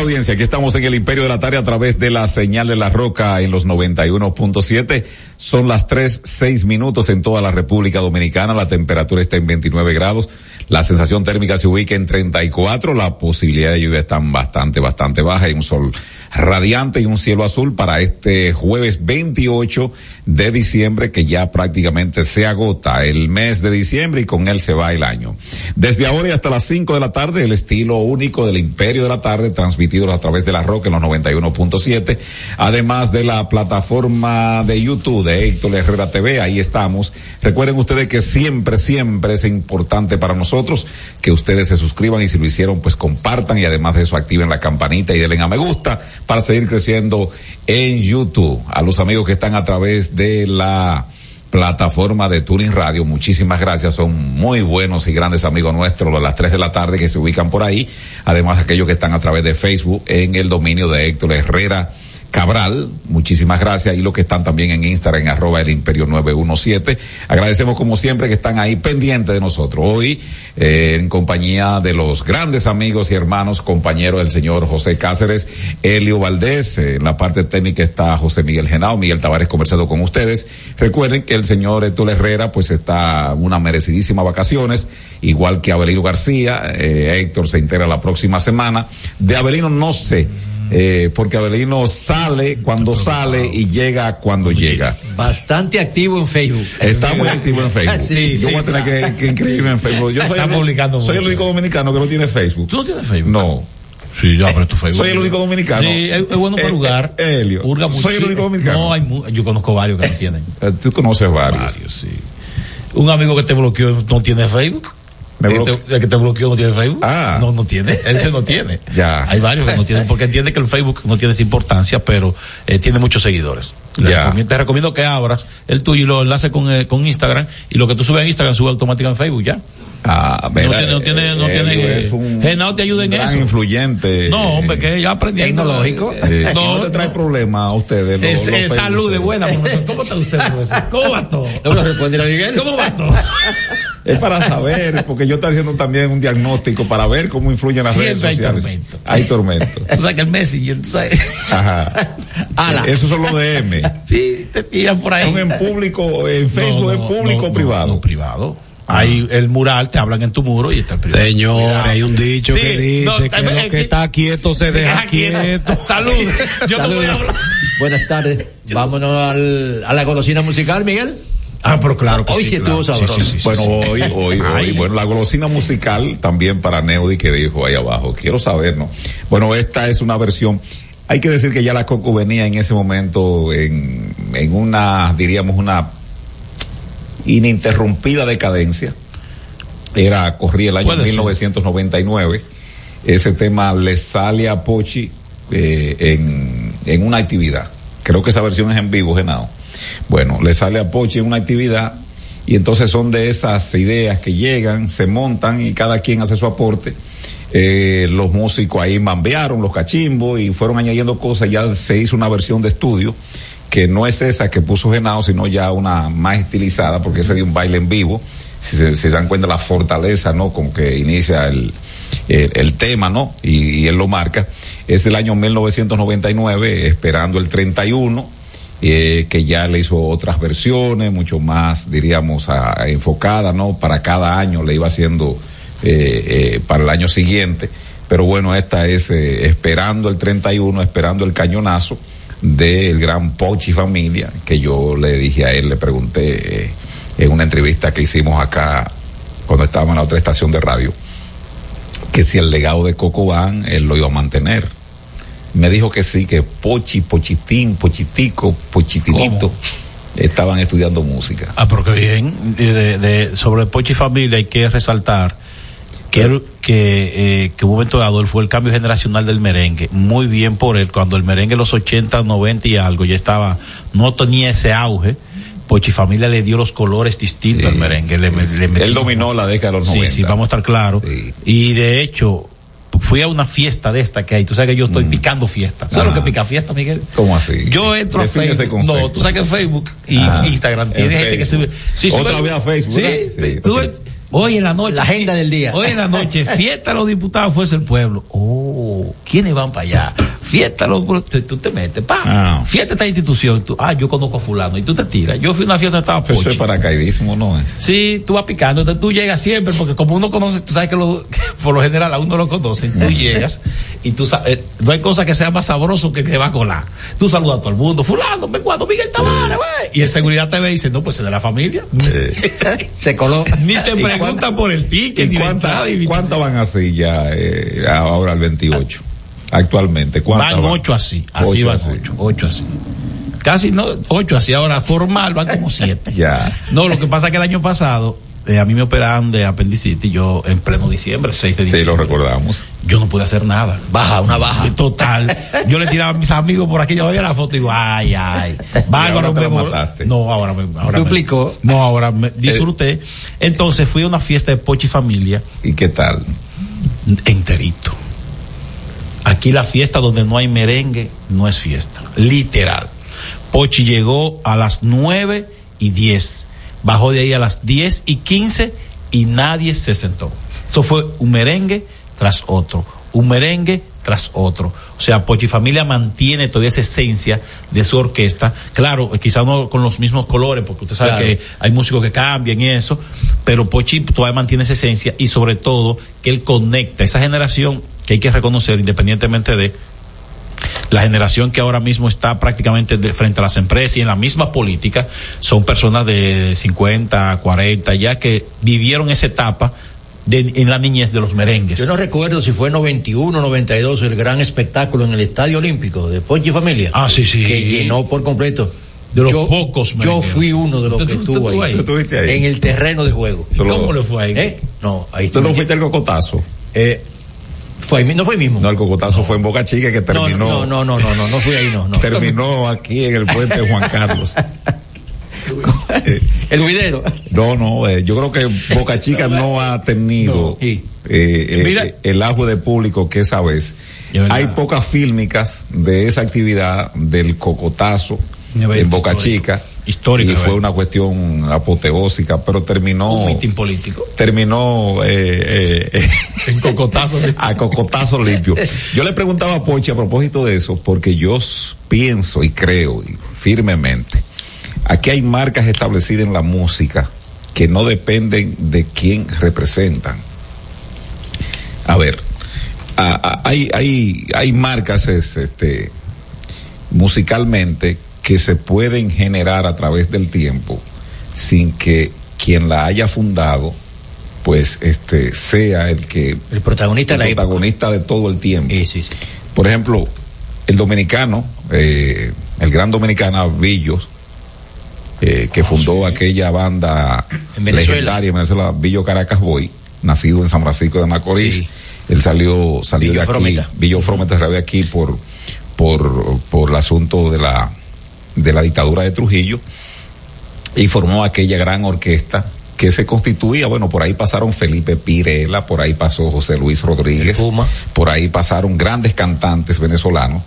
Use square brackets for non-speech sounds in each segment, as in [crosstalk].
audiencia. Aquí estamos en el Imperio de la Tarde a través de la señal de la Roca en los 91.7. Son las tres, seis minutos en toda la República Dominicana. La temperatura está en 29 grados. La sensación térmica se ubica en 34. La posibilidad de lluvia está bastante, bastante baja. Hay un sol radiante y un cielo azul para este jueves 28 de diciembre que ya prácticamente se agota el mes de diciembre y con él se va el año. Desde ahora y hasta las 5 de la tarde, el estilo único del Imperio de la Tarde transmitido a través de la Roca en los 91.7, además de la plataforma de YouTube de Héctor Herrera TV, ahí estamos. Recuerden ustedes que siempre, siempre es importante para nosotros que ustedes se suscriban y si lo hicieron, pues compartan y además de eso activen la campanita y denle a me gusta para seguir creciendo en YouTube. A los amigos que están a través de la plataforma de Tuning Radio. Muchísimas gracias. Son muy buenos y grandes amigos nuestros a las 3 de la tarde que se ubican por ahí. Además, aquellos que están a través de Facebook en el dominio de Héctor Herrera Cabral, muchísimas gracias. Y los que están también en Instagram, en arroba el imperio 917. Agradecemos como siempre que están ahí pendientes de nosotros. Hoy, eh, en compañía de los grandes amigos y hermanos, compañeros del señor José Cáceres, Elio Valdés. Eh, en la parte técnica está José Miguel Genao, Miguel Tavares conversado con ustedes. Recuerden que el señor Héctor Herrera, pues está una merecidísima vacaciones, igual que Abelino García. Eh, Héctor se integra la próxima semana. De Abelino no sé eh, porque Abelino sale cuando sale y llega cuando llega. Bastante activo en Facebook. Está muy activo en Facebook. [laughs] Sí, Yo sí, voy a tener que, que inscribirme en Facebook. Yo soy, Está el, publicando soy el único dominicano que no tiene Facebook. ¿Tú no tienes Facebook? No. Sí, yo abro tu Facebook. Soy el único dominicano. Sí, es, bueno para Eh, jugar. eh, Helio, mucho. soy el único dominicano. No, hay mu- yo conozco varios que no [laughs] tienen. Eh, Tú conoces varios. Varios, sí. Un amigo que te bloqueó no tiene Facebook. Me El te- el que te bloqueó no tiene Facebook. Ah. No, no tiene. Ese no [laughs] tiene. Ya. Hay varios que no tienen, porque entiende que el Facebook no tiene esa importancia, pero eh, tiene muchos seguidores. Ya. recomiendo- te recomiendo que abras el tuyo y lo enlaces con, eh, con Instagram y lo que tú subes en Instagram sube automáticamente en Facebook ya. Ah, No tiene- no tiene- no Helio tiene- es un Genao te ayuda en gran eso. influyente. No, hombre, que ya aprendiendo. Tecnológico. Eh, No, no, te trae no. problemas a ustedes. los- Es, los es Facebook salud de buena, profesor. ¿Cómo está usted, [laughs] profesor? ¿Cómo va todo? ¿No lo Miguel? ¿Cómo va todo? Es para saber, porque yo estoy haciendo también un diagnóstico para ver cómo influyen las Siempre redes hay sociales. tormento. Hay tormento. Tú sabes que el Messenger, tú sabes. Ajá. Ala. Esos son los de M. [laughs] Sí, te tiran por ahí. Son en público, en Facebook No, no, público no, o privado. No, no, privado. Ahí el mural, te hablan en tu muro y está el privado. Señores, Cuidado. hay un dicho Sí, que dice no, que lo que está quieto se deja quieto. [laughs] Salud. Yo te voy a hablar. Buenas tardes. [laughs] Vámonos al, a la golosina musical, Miguel. Ah, pero claro que Hoy sí estuvo sabroso. Sí, sí, sí, bueno, sí. hoy, hoy, hoy, bueno, la golosina musical también para Neudi que dijo ahí abajo. Quiero saber, ¿no? Bueno, esta es una versión. Hay que decir que ya la Coco venía en ese momento en, en una, diríamos, una ininterrumpida decadencia. Era, corría el año Puede ser. 1999. Ese tema le sale a Pochi eh, en, en una actividad. Creo que esa versión es en vivo, Genao. Bueno, le sale a Pochi en una actividad y entonces son de esas ideas que llegan, se montan y cada quien hace su aporte. Eh, los músicos ahí mambearon los cachimbos y fueron añadiendo cosas. Ya se hizo una versión de estudio que no es esa que puso Genao, sino ya una más estilizada porque ese de un baile en vivo. Si se, dan cuenta la fortaleza, ¿no? Con que inicia el, el, tema, ¿no? Y, él lo marca. Es el año 1999, esperando el 31 eh, que ya le hizo otras versiones, mucho más, diríamos, a- a enfocadas, ¿no? Para cada año le iba haciendo eh, eh, para el año siguiente. Pero bueno, esta es eh, esperando el 31, esperando el cañonazo del gran Pochi Familia, que yo le dije a él, le pregunté eh, en una entrevista que hicimos acá cuando estábamos en la otra estación de radio, que si el legado de Coco Van él lo iba a mantener. Me dijo que sí, que Pochi, Pochitín, Pochitico, Pochitinito. ¿Cómo? estaban estudiando música. Ah, pero qué bien. De, de, sobre Pochi Familia hay que resaltar que, que, eh, que un momento dado él fue el cambio generacional del merengue. Muy bien por él. Cuando el merengue en los 80, 90 y algo ya estaba, no tenía ese auge. Pochi Familia le dio los colores distintos Sí, al merengue. Le, sí, le sí. metió- Él dominó la década de los Sí, 90. sí, vamos a estar claros. Sí. Y de hecho, fui a una fiesta de esta que hay. Tú sabes que yo estoy picando fiestas. ¿Sabes Ah. lo que pica fiesta, Miguel? ¿Cómo así? Yo entro a Define ese Facebook. No, tú sabes que Facebook y Ah, Instagram tiene en gente que Facebook. sube. Sí, Otra sube- vez a Facebook, Sí, ¿verdad? sí, Sí, tú ok. Hoy en la noche. La agenda del día. Hoy en la noche, fiesta de los diputados fuese el pueblo. Oh, ¿quiénes van para allá? Fiesta los. Tú, tú te metes, pa. Ah. Fiesta de esta institución. Tú, ah, yo conozco a Fulano. Y tú te tiras. Yo fui a una fiesta estaba Pero eso es paracaidismo, ¿no es? Sí, tú vas picando, entonces tú llegas siempre, porque como uno conoce, tú sabes que, lo- que por lo general a uno lo conocen, tú [laughs] llegas y tú sabes, no hay cosa que sea más sabroso que que va a colar. Tú saludas a todo el mundo, fulano, me cuando Miguel Tavares, güey. Y el seguridad te ve y dice, no, pues es de la familia. [laughs] Se coló. Ni te [laughs] preguntan por el ticket, ¿Y ni la cuántas entrada. cuántas van así ya eh, ahora al 28? Actualmente, ¿cuántas Van ocho así, así Ocho van así. ocho, ocho así. Casi no, ocho así, ahora formal van como siete. [laughs] Ya. No, lo que pasa es que el año pasado, eh, a mí me operaron de apendicitis, yo en pleno diciembre, 6 de Sí, diciembre. lo recordamos. yo no pude hacer nada. Baja, una baja. Total. Yo le tiraba a mis amigos por aquí, yo veía la foto y digo, ay, ay. [laughs] Ahora te me mataste. No, ahora me. Ahora me- Duplicó. no, ahora me disfruté. Entonces fui a una fiesta de Pochi Familia ¿Y qué tal? enterito. Aquí la fiesta donde no hay merengue no es fiesta. Literal. Pochi llegó a las 9 y 10. Bajó de ahí a las 10 y 15 y nadie se sentó. Eso fue un merengue tras otro. Un merengue tras otro. O sea, Pochi Familia mantiene todavía esa esencia de su orquesta. Claro, quizá no con los mismos colores, porque usted sabe Claro. que hay músicos que cambian y eso, pero Pochi todavía mantiene esa esencia y sobre todo que él conecta esa generación que hay que reconocer independientemente de la generación que ahora mismo está prácticamente de frente a las empresas y en la misma política son personas de 50, 40 ya que vivieron esa etapa de, en la niñez de los merengues. Yo no recuerdo si fue 91, 92 el gran espectáculo en el Estadio Olímpico de Pochi Familia. Ah, sí, sí. Que llenó por completo. De los yo, pocos Yo merengueros. fui uno de los ¿Tú- que tú- tú estuvo ahí. En el terreno de juego. Solo- ¿Cómo le fue ahí? ¿Eh? No, ahí ¿Tú no sí. fuiste el cocotazo? Eh, fue no fue ahí mismo. No, el cocotazo fue en Boca Chica que terminó. no, no, no, no, no, no fui ahí, no, no. Terminó aquí en el puente Juan Carlos. [laughs] El juidero. No, no, eh, yo creo que Boca Chica no ha tenido No, eh, eh, eh, el auge de público que esa vez. De. Hay pocas fílmicas de esa actividad del cocotazo en Boca. Chica. Histórico Y fue una cuestión apoteósica, pero terminó. Un mitin político. Terminó eh, eh, [laughs] En cocotazo, sí. [laughs] a cocotazo limpio. Yo le preguntaba a Pochi a propósito de eso, porque yo pienso y creo y firmemente, aquí hay marcas establecidas en la música que no dependen de quién representan. A ver, a- a- hay, hay, hay marcas es, este, musicalmente que se pueden generar a través del tiempo sin que quien la haya fundado pues este sea el que El protagonista de época. todo el tiempo. Sí, sí, sí. Por ejemplo, el dominicano, eh, el gran dominicano Villos, eh, que fundó aquella banda En legendaria en Venezuela, Villo Caracas Boy, nacido en San Francisco de Macorís. Sí. Él salió, salió Villo de aquí, Frometa. Villo Frometa salió de aquí por, por, por el asunto de la, de la dictadura de Trujillo y formó aquella gran orquesta que se constituía, bueno, por ahí pasaron Felipe Pirela, por ahí pasó José Luis Rodríguez, por ahí pasaron grandes cantantes venezolanos,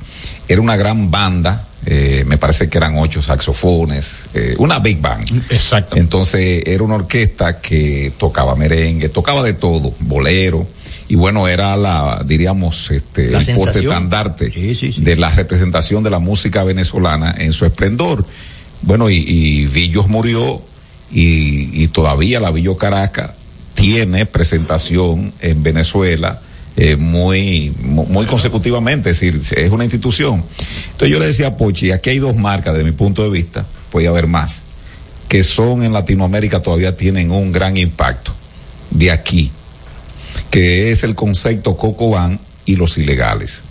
era una gran banda, eh, me parece que eran ocho saxofones, eh, una big band. Exacto. Entonces era una orquesta que tocaba merengue, tocaba de todo, bolero, y bueno, era la, diríamos, este, La el porte estandarte Sí, sí, sí. de la representación de la música venezolana en su esplendor. Bueno, y, y Villos murió y, y todavía la Villo Caracas tiene presentación en Venezuela eh, muy, mu- muy consecutivamente, es decir, es una institución. Entonces yo le decía a Pochi, aquí hay dos marcas de mi punto de vista, puede haber más, que son en Latinoamérica todavía tienen un gran impacto de aquí, que es el concepto Coco Van y los ilegales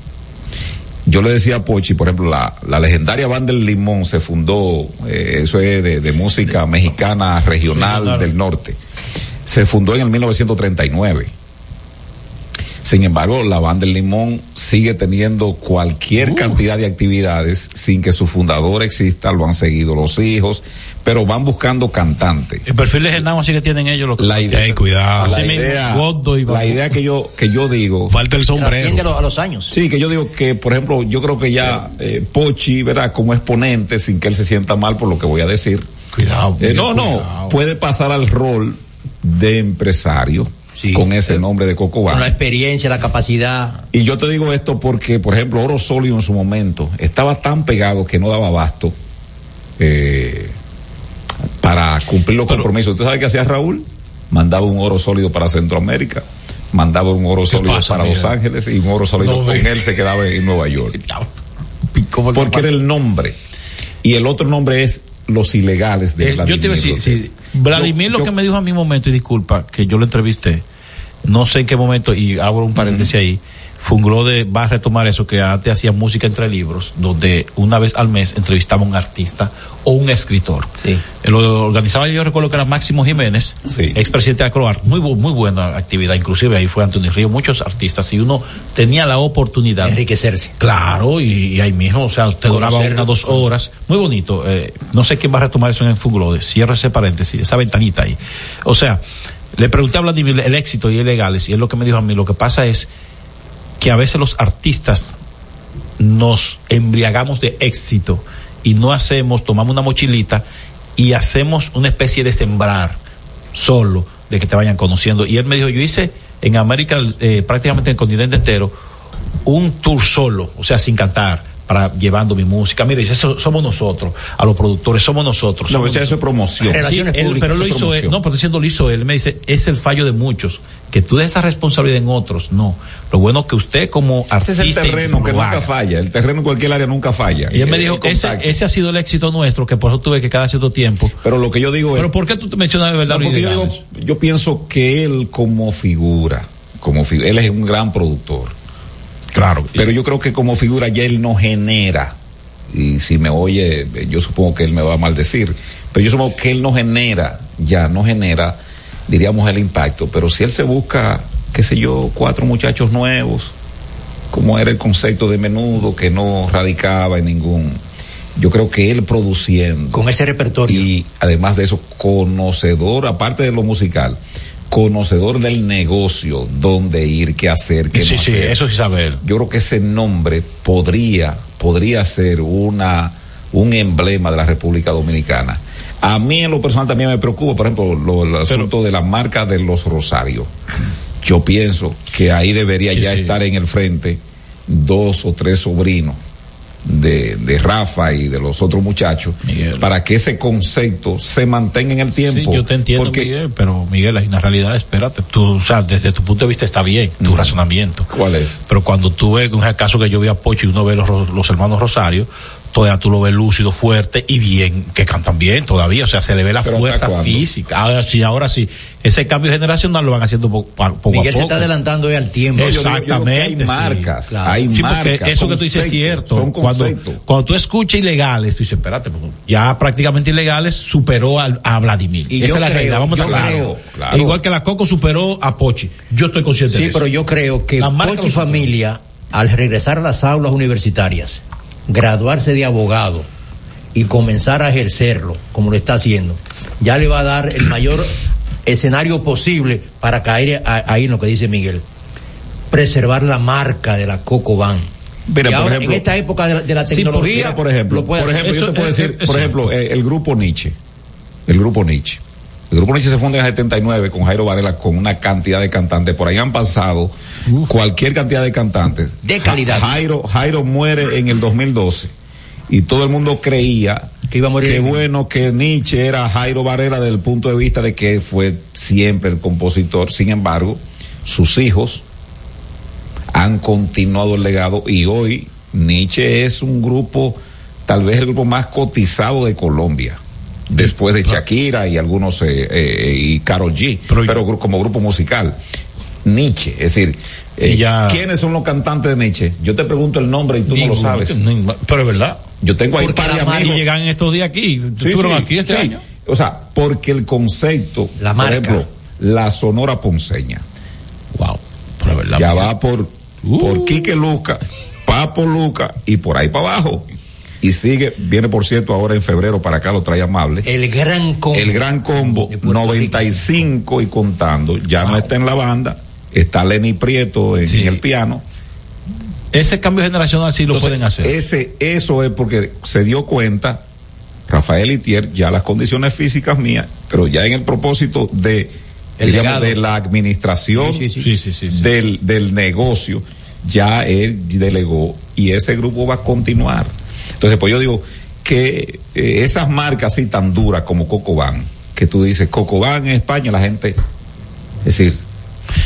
yo le decía a Pochi, por ejemplo, la, la legendaria banda del Limón se fundó, eh, eso es de, de música mexicana regional, Regional. del norte. Se fundó en el 1939. Sin embargo, la banda del Limón sigue teniendo cualquier cantidad de actividades sin que su fundador exista, lo han seguido los hijos, pero van buscando cantantes. El perfil de Genao así que tienen ellos lo que La idea, Ey, cuidado. Así la mismo, idea, y la idea que yo, que yo digo, Falta el Trasciende a sombrero. los, a los años. Sí, que yo digo que, por ejemplo, yo creo que ya eh, Pochi, ¿verdad? Como exponente, sin que él se sienta mal por lo que voy a decir. Cuidado. Eh, no, no, puede pasar al rol de empresario Sí. con ese nombre de Coco Con la experiencia, la capacidad. Y yo te digo esto porque, por ejemplo, Oro Sólido en su momento estaba tan pegado que no daba abasto eh, para cumplir los compromisos. ¿Tú sabes qué hacía Raúl? Mandaba un oro sólido para Centroamérica, mandaba un oro sólido pasa, para Los? Ángeles y un oro sólido No, con él se quedaba en Nueva York. [laughs] ¿Cómo Porque era el nombre. Y el otro nombre es Los Ilegales de Eh, yo te iba a decir, Vladimir sí, Vladimir Yo- lo yo- que me dijo a mi momento, y disculpa, que yo lo entrevisté, no sé en qué momento, y abro un paréntesis ahí, Fungló de, va a retomar eso que antes hacía música entre libros, donde una vez al mes entrevistaba a un artista o un escritor. Sí. Lo organizaba yo recuerdo que era Máximo Jiménez, Sí. expresidente de Acroar, muy, muy buena actividad, inclusive ahí fue Antonio Río, muchos artistas, y uno tenía la oportunidad Enriquecerse. Claro, y, y ahí mismo, o sea, usted duraba unas dos horas. Muy bonito. eh, no sé quién va a retomar eso en el Funglode. Cierro ese paréntesis, esa ventanita ahí. O sea, le pregunté a Vladimir el éxito y ilegales, y es lo que me dijo a mí. Lo que pasa es que a veces los artistas nos embriagamos de éxito y no hacemos, tomamos una mochilita y hacemos una especie de sembrar solo de que te vayan conociendo. Y él me dijo, yo hice en América, eh, prácticamente en el continente entero, un tour solo, o sea, sin cantar, para llevando mi música. Mire, dice, eso somos nosotros, a los productores, somos nosotros. No, somos eso es nosotros. promoción. Sí, él- públicas, pero lo hizo él, no, pero diciendo lo hizo él, me dice, es el fallo de muchos, que tú des esa responsabilidad en otros, no. Lo bueno es que usted como Ese artista es el terreno que nunca falla. El terreno en cualquier área nunca falla. Y él me Eh, dijo, el ese, ese ha sido el éxito nuestro, que por eso tuve que cada cierto tiempo. Pero lo que yo digo es. Pero ¿por qué tú te mencionas de verdad No, porque yo, digo, yo pienso que él como figura, como fi- él es un gran productor. Claro. Pero yo creo que como figura ya él no genera. Y si me oye, eh, yo supongo que él me va a maldecir. Pero yo supongo que él no genera, ya no genera, diríamos, el impacto. Pero si él se busca, qué sé yo, cuatro muchachos nuevos, como era el concepto de menudo, que no radicaba en ningún. Yo creo que él produciendo. Con ese repertorio. Y además de eso, conocedor, aparte de lo musical, conocedor del negocio, dónde ir, qué hacer, qué Sí, no sí, hacer. eso sí sabe él. Yo creo que ese nombre podría, podría ser una, un emblema de la República Dominicana. A mí en lo personal también me preocupa, por ejemplo, lo- el asunto de la marca de los Rosarios. Yo pienso que ahí debería ya sí. estar en el frente dos o tres sobrinos de, de Rafa y de los otros muchachos Miguel. para que ese concepto se mantenga en el tiempo. Sí, yo te entiendo, porque, Miguel, pero Miguel, hay una realidad, espérate, tú, o sea, desde tu punto de vista está bien, tu razonamiento. ¿Cuál es? Pero cuando tú ves, el caso que yo vi a Pocho y uno ve los, los hermanos Rosario, todavía tú lo ves lúcido, fuerte y bien, que cantan bien todavía, o sea, se le ve la ¿Pero hasta fuerza física. Ahora sí, ahora sí. Ese cambio generacional lo van haciendo po- pa- poco Miguel a se poco. está adelantando al tiempo. No, yo yo Exactamente, hay sí, marcas, claro. hay Sí, porque marcas, eso que tú dices es cierto. Son cuando, cuando tú escuchas ilegales, tú dices, espérate, porque ya prácticamente ilegales superó al- a, Vladimir. Y Esa es la creo, realidad, vamos a yo estar claros. creo, claro. Igual que la Coco superó a Pochi. Yo estoy consciente de Sí, eso. pero yo creo que Pochi. Familia, al regresar a las aulas universitarias, graduarse de abogado y comenzar a ejercerlo, como lo está haciendo, ya le va a dar el mayor escenario posible para caer ahí en lo que dice Miguel. Preservar la marca de la Coco Van. Mira, y por ahora, ejemplo- en esta época de la, de la Sí, tecnología, Mira, por ejemplo, por hacer. ejemplo, yo Eso- te puedo decir, por ejemplo, eh, el grupo Nietzsche, el grupo Nietzsche. El grupo Nietzsche se funda en el 79 con Jairo Varela con una cantidad de cantantes. Por ahí han pasado cualquier cantidad de cantantes. De calidad. Ja- Jairo, Jairo muere en el 2012 y todo el mundo creía Que iba a morir que en- bueno que Nietzsche era Jairo Varela desde el punto de vista de que fue siempre el compositor. Sin embargo, sus hijos han continuado el legado y hoy Nietzsche es un grupo, tal vez el grupo más cotizado de Colombia. Después de Shakira y algunos, eh, eh, y Karol G, Pero- pero, gru- como grupo musical. Nietzsche. Es decir, eh, ya- ¿quiénes son los cantantes de Nietzsche? Yo te pregunto el nombre y tú no lo sabes. Pero es verdad. Yo tengo ahí la amigos. Y llegan estos días aquí. Sí, Estuvieron sí, aquí este sí. año. O sea, porque el concepto, La por marca. ejemplo, la Sonora Ponceña, Wow. Pero es verdad. ya va por, Uh. por Quique Luca, Papo Luca y por ahí para abajo. Y sigue, viene por cierto ahora en febrero para acá, lo trae amable. El gran combo. El gran combo, de Puerto 95 y contando, ya no está en la banda, está Lenny Prieto en, Sí. en el piano. Ese cambio generacional sí lo Entonces, pueden hacer. Ese, eso es porque se dio cuenta Rafael Itier, ya las condiciones físicas mías, pero ya en el propósito de, El digamos, de la administración Sí, sí, sí, sí, sí, sí. Del, del negocio, ya él delegó y ese grupo va a continuar. Entonces, pues yo digo que eh, esas marcas así tan duras como Cocoban, que tú dices, Cocoban en España, la gente, es decir,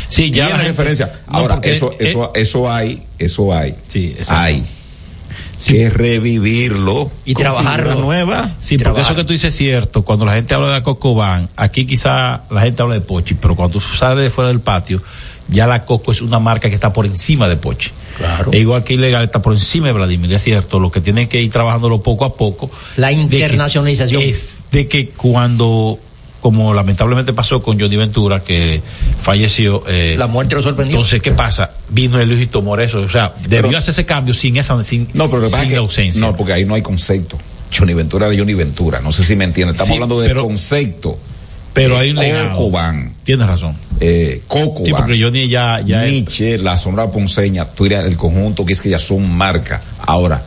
Sí, ya tiene la gente- referencia. Ahora, eso, eh, eso, eso hay, eso hay. Sí, exacto. Hay. Que revivirlo. Y trabajarlo. nueva. Sí, porque trabajar. eso que tú dices es cierto. Cuando la gente habla de Cocoban, aquí quizá la gente habla de Pochi, pero cuando tú sales de fuera del patio, ya la Coco es una marca que está por encima de Pochi. Claro. E igual que Ilegal está por encima de Vladimir, es cierto. Lo que tienen que ir trabajándolo poco a poco. La de que- internacionalización. Es de que cuando, como lamentablemente pasó con Johnny Ventura, que falleció. eh, La muerte lo sorprendió. Entonces, ¿qué pasa? Vino el y tomó eso. O sea, debió Pero- hacer ese cambio sin esa, sin, No, pero sin es la ausencia. No, porque ahí no hay concepto. Johnny Ventura era Johnny Ventura. No sé si me entiendes. Estamos Sí, hablando de pero- concepto. pero hay un legado. Cocoban. Tienes razón. Eh, Cocoban. Sí, porque Johnny ya, ya es- Nietzsche, la Sonora Ponceña, tú dirías el conjunto que es que ya son marcas. Ahora,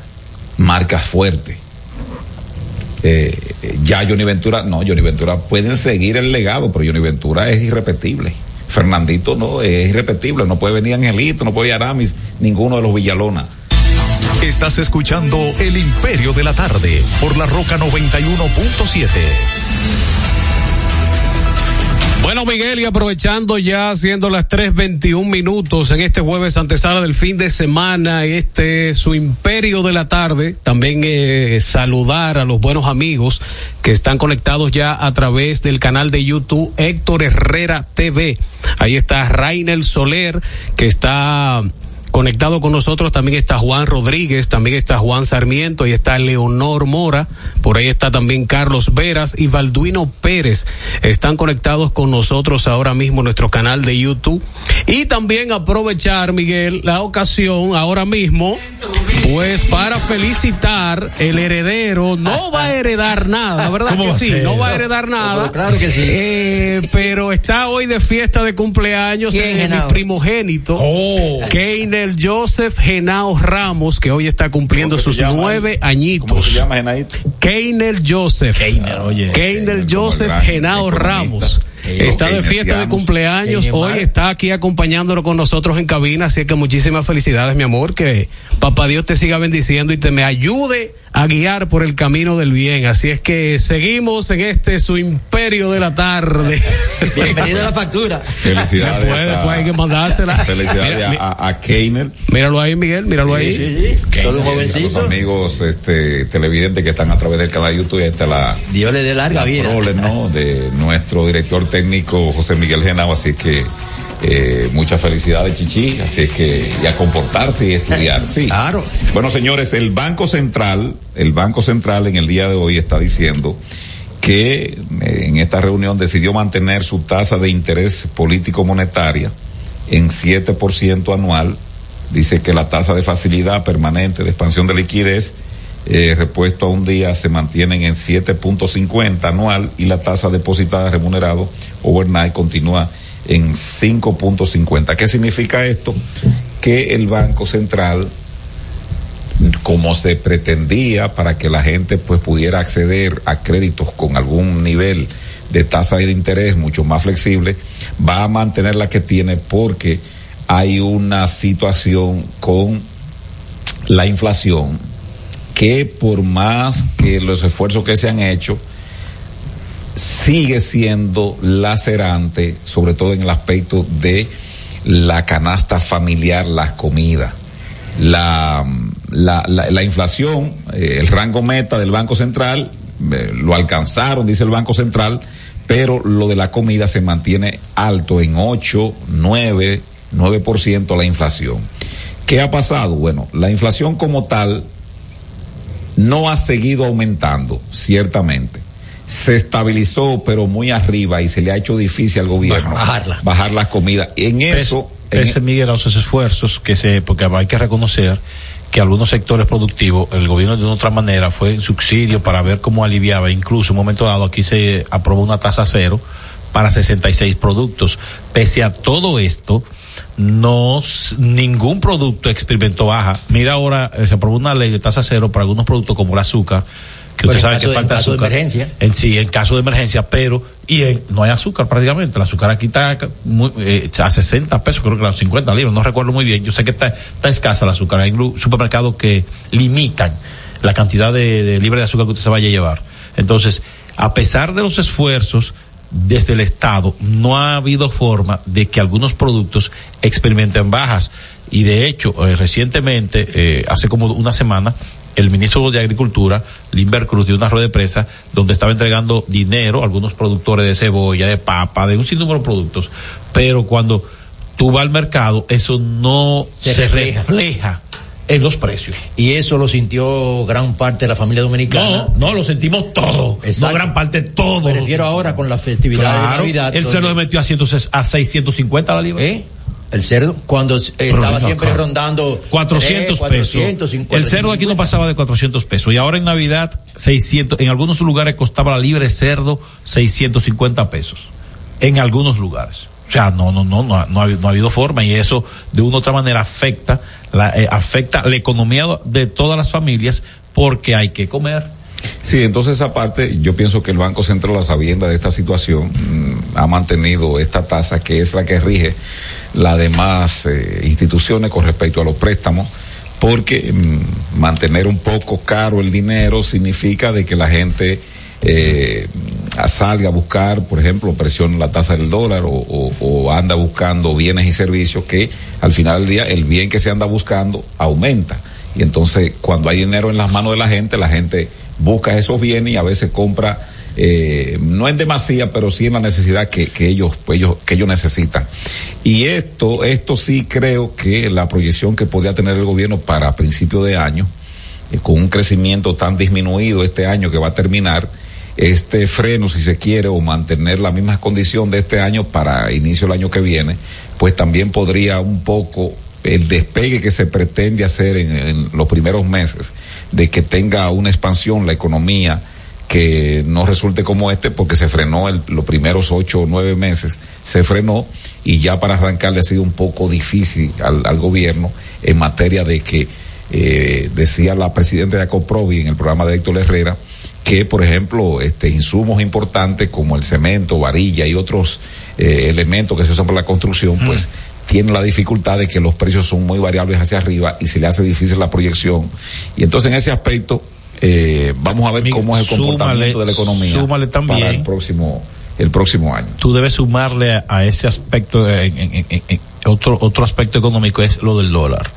marcas fuertes. Eh, ya Johnny Ventura, no, Johnny Ventura pueden seguir el legado, pero Johnny Ventura es irrepetible. Fernandito no, es irrepetible, no puede venir Angelito, no puede ir Aramis, ninguno de los Villalona. Estás escuchando El Imperio de la Tarde por la Roca 91.7. Bueno, Miguel, y aprovechando ya siendo las 3.21 minutos en este jueves antesala del fin de semana, este su imperio de la tarde, también eh, saludar a los buenos amigos que están conectados ya a través del canal de YouTube Héctor Herrera TV. Ahí está Rainel Soler, que está Conectado con nosotros también está Juan Rodríguez, también está Juan Sarmiento, y está Leonor Mora, por ahí está también Carlos Veras y Balduino Pérez. Están conectados con nosotros ahora mismo en nuestro canal de YouTube. Y también aprovechar, Miguel, la ocasión ahora mismo, pues para felicitar el heredero, no va a heredar nada, ¿verdad ¿Cómo que sí? No va a heredar nada. Claro que sí. Eh, pero está hoy de fiesta de cumpleaños ¿Quién, mi Genao? primogénito. Oh. Keiner Joseph Genao Ramos, que hoy está cumpliendo ¿Cómo que sus llama nueve él? ¿Cómo añitos. se llama, Genaito? Keiner Joseph. Keiner, oye. Keiner Joseph gran Genao economista. Ramos. Keiner, Está de fiesta de cumpleaños. Hoy Mar. está aquí acompañándonos con nosotros en cabina. Así que muchísimas felicidades, mi amor. Que papá Dios te siga bendiciendo y te me ayude a guiar por el camino del bien. Así es que seguimos en este su imperio de la tarde. [laughs] Bienvenido a la factura. Felicidades. Después, a- después hay que mandársela. Felicidades Mira, a, a, Keiner. Míralo ahí, Miguel, míralo ahí. Sí, sí, sí. Todo un a los jovencito. amigos este, televidentes que están a través del canal de YouTube y está la, Dios le dé larga la vida. prole, ¿no? de nuestro director técnico José Miguel Genao, así que eh, muchas felicidades Chichi, así es que y a comportarse y estudiar, sí. Claro. Bueno, señores, el Banco Central, el Banco Central en el día de hoy está diciendo que eh, en esta reunión decidió mantener su tasa de interés político monetaria en 7% anual. Dice que la tasa de facilidad permanente de expansión de liquidez eh, repuesto a un día se mantienen en 7.50 anual y la tasa depositada remunerado overnight continúa en 5.50. ¿Qué significa esto? Que el Banco Central como se pretendía para que la gente pues pudiera acceder a créditos con algún nivel de tasa de interés mucho más flexible, va a mantener la que tiene porque hay una situación con la inflación que por más que los esfuerzos que se han hecho, sigue siendo lacerante, sobre todo en el aspecto de la canasta familiar, las comidas. La, la, la, la inflación, eh, el rango meta del Banco Central, eh, lo alcanzaron, dice el Banco Central, pero lo de la comida se mantiene alto en 8, 9, 9% la inflación. ¿Qué ha pasado? Bueno, la inflación como tal no ha seguido aumentando, ciertamente. Se estabilizó, pero muy arriba y se le ha hecho difícil al gobierno Bajarla. bajar las comidas. En eso, en- Pese, Miguel, a esos esfuerzos que se, porque hay que reconocer que algunos sectores productivos, el gobierno de una otra manera fue en subsidio para ver cómo aliviaba. Incluso en un momento dado aquí se aprobó una tasa cero para 66 productos. Pese a todo esto, no ningún producto experimentó baja. Mira ahora eh, se aprobó una ley de tasa cero para algunos productos como el azúcar, que usted sabe que de- falta en caso de azúcar. emergencia. En sí, en caso de emergencia, pero y en- no hay azúcar prácticamente. El azúcar aquí está muy, eh, a 60 pesos, creo que a 50 libras, no recuerdo muy bien. Yo sé que está, está escasa el azúcar. Hay supermercados que limitan la cantidad de, de de azúcar que usted se vaya a llevar. Entonces, a pesar de los esfuerzos desde el Estado, no ha habido forma de que algunos productos experimenten bajas. Y de hecho, eh, recientemente, eh, hace como una semana, el ministro de Agricultura, Limber Cruz, dio una rueda de prensa donde estaba entregando dinero a algunos productores de cebolla, de papa, de un sinnúmero de productos. Pero cuando tú vas al mercado, eso no Se se, refleja. refleja. En los precios. Y eso lo sintió gran parte de la familia dominicana. No, no, lo sentimos todo. Exacto. No gran parte, todo. Me refiero ahora con la festividad de Navidad. el cerdo se metió a, 100, a 650 la libra. ¿Eh? El cerdo, cuando eh, estaba siempre acá. rondando 400 3, pesos. 450, el cerdo aquí no 50. pasaba de 400 pesos. Y ahora en Navidad, 600. En algunos lugares costaba la libra de cerdo 650 pesos. En algunos lugares. O sea, no, no, no, no, ha- no ha, habido- forma y eso de una u otra manera afecta la, eh, afecta la economía de todas las familias porque hay que comer. Sí, entonces aparte, yo pienso que el Banco Central, a sabienda de esta situación, mm, ha mantenido esta tasa que es la que rige las demás eh, instituciones con respecto a los préstamos, porque mm, mantener un poco caro el dinero significa de que la gente eh, salga a buscar, por ejemplo, presiona la tasa del dólar o, o- o anda buscando bienes y servicios que al final del día el bien que se anda buscando aumenta. Y entonces cuando hay dinero en las manos de la gente, la gente busca esos bienes y a veces compra, eh, no en demasía, pero sí en la necesidad que, ellos, pues, ellos, que ellos necesitan. Y esto, esto sí creo que la proyección que podría tener el gobierno para principio de año, eh, con un crecimiento tan disminuido este año que va a terminar, este freno, si se quiere, o mantener la misma condición de este año para inicio del año que viene, pues también podría un poco el despegue que se pretende hacer en, los primeros meses, de que tenga una expansión la economía, que no resulte como este porque se frenó el, los primeros ocho o nueve meses, se frenó y ya para arrancar le ha sido un poco difícil al, al gobierno en materia de que eh, decía la presidenta de Acoprovi en el programa de Héctor Herrera que por ejemplo este insumos importantes como el cemento, varilla y otros eh, elementos que se usan para la construcción pues tiene la dificultad de que los precios son muy variables hacia arriba y se le hace difícil la proyección y entonces en ese aspecto eh, vamos a ver Miguel, cómo es el comportamiento de la economía súmale también- para el próximo el próximo año. Tú debes sumarle a, a ese aspecto, en- en- en- en- otro, otro aspecto económico es lo del dólar.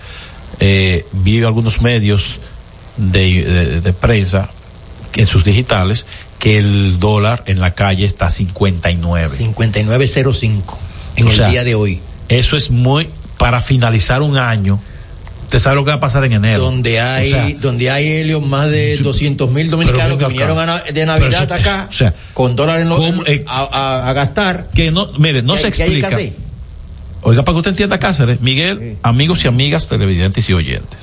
Eh, vi algunos medios de, de- de prensa en sus digitales que el dólar en la calle está a 59. 5905 en O el sea, día de hoy. Eso es muy para finalizar un año. Usted sabe lo que va a pasar en enero. Donde hay, O sea, donde hay Helio, más de 200 mil dominicanos que vinieron a de Navidad acá, o sea, con dólares en lo- ¿cómo, eh, a, a- a gastar. que no, mire, no ¿Qué se explica. Oiga, para que usted entienda, Cáceres, Miguel, Sí. amigos y amigas televidentes y oyentes,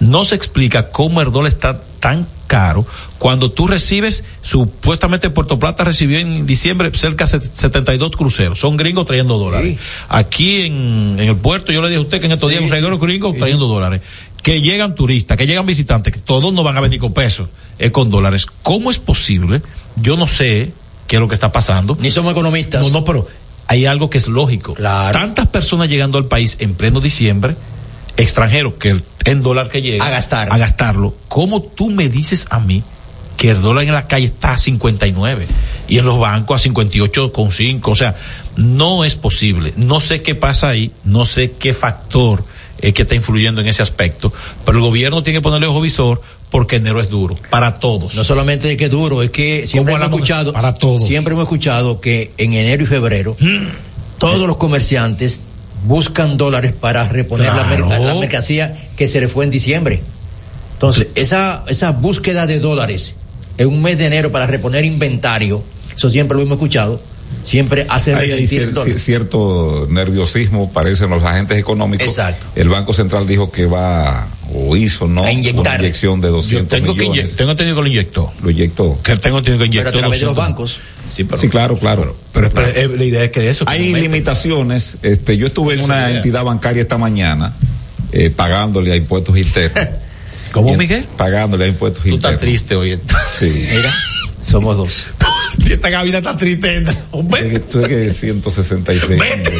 no se explica cómo el dólar está tan caro cuando tú recibes, supuestamente Puerto Plata recibió en diciembre cerca de 72 cruceros, son gringos trayendo dólares. Sí. Aquí en, en el puerto, yo le dije a usted que en estos Sí, días un reguero gringo trayendo dólares. Que llegan turistas, que llegan visitantes, que todos no van a venir con pesos, es con dólares. ¿Cómo es posible? Yo no sé qué es lo que está pasando. Ni somos economistas. No, no, pero hay algo que es lógico. Claro. Tantas personas llegando al país en pleno diciembre, extranjeros, que el, en dólar que llega. A gastar. A gastarlo. ¿Cómo tú me dices a mí que el dólar en la calle está a 59? y en los bancos a 58,5. O sea, no es posible. No sé qué pasa ahí, no sé qué factor es que está influyendo en ese aspecto, pero el gobierno tiene que ponerle ojo visor porque enero es duro para todos. No solamente es que es duro, es que siempre hemos escuchado, para todos. siempre hemos escuchado que en enero y febrero todos los comerciantes buscan dólares para reponer la, la mercancía que se le fue en diciembre. Entonces, esa, esa búsqueda de dólares en un mes de enero para reponer inventario, eso siempre lo hemos escuchado, siempre hace Hay, cier- cierto nerviosismo, parecen los agentes económicos. Exacto. El Banco Central dijo que va, o hizo, ¿no? A inyectar. Una inyección de Yo 200 tengo que millones. inyectar, tengo entendido que lo inyectó. Lo inyectó. Que tengo entendido que Pero inyectó. a través de los 200. bancos. Sí, pero, sí, claro, claro. pero, pero, eh, la idea es que de eso. que Hay limitaciones. Este, yo estuve en una idea. entidad bancaria esta mañana eh, pagándole a impuestos internos. ¿Cómo, Miguel? Pagándole a impuestos Tú internos. estás triste hoy. Sí. Mira, somos dos. [laughs] Esta cabina está triste. [laughs] Que Hombre. Tú es que 166. Vete.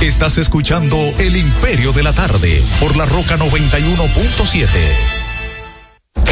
Estás escuchando El Imperio de la Tarde por la Roca 91.7.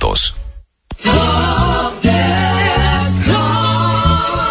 juntos.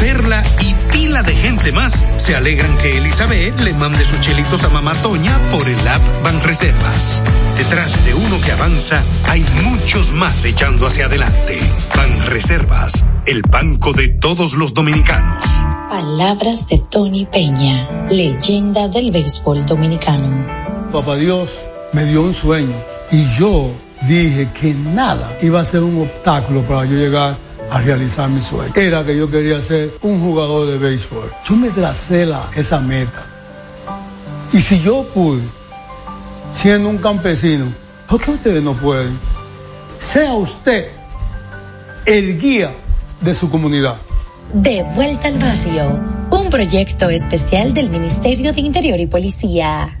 Perla y pila de gente más se alegran que Elizabeth le mande sus chelitos a Mamá Toña por el app Banreservas. Detrás de uno que avanza hay muchos más echando hacia adelante. Banreservas, el banco de todos los dominicanos. Palabras de Tony Peña, leyenda del béisbol dominicano. Papá Dios me dio un sueño y yo dije que nada iba a ser un obstáculo para yo llegar a realizar mi sueño. Era que yo quería ser un jugador de béisbol. Yo me tracé la, esa meta. Y si yo pude, siendo un campesino, ¿por qué ustedes no pueden? Sea usted el guía de su comunidad. De vuelta al barrio, un proyecto especial del Ministerio de Interior y Policía.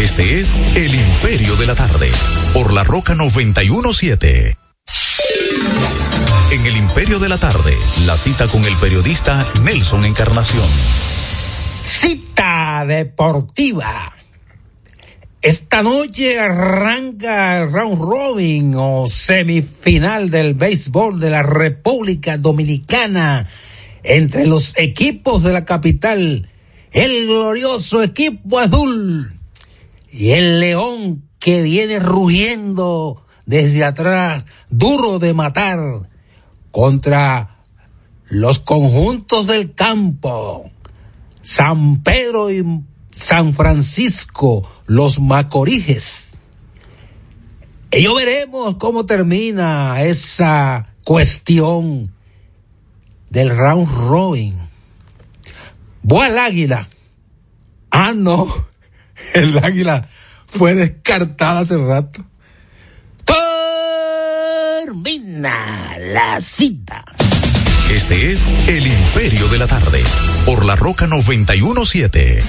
Este es El Imperio de la Tarde, por la Roca 917. En El Imperio de la Tarde, la cita con el periodista Nelson Encarnación. Cita deportiva. Esta noche arranca el round robin o semifinal del béisbol de la República Dominicana entre los equipos de la capital, el glorioso equipo azul y el león que viene rugiendo desde atrás, duro de matar, contra los conjuntos del campo, San Pedro y San Francisco, los Macoriges. Y yo veremos cómo termina esa cuestión del round robin. Voy al águila. Ah, no [laughs] el águila fue descartada hace rato. Termina la cita. Este es El Imperio de la Tarde, por la Roca 917.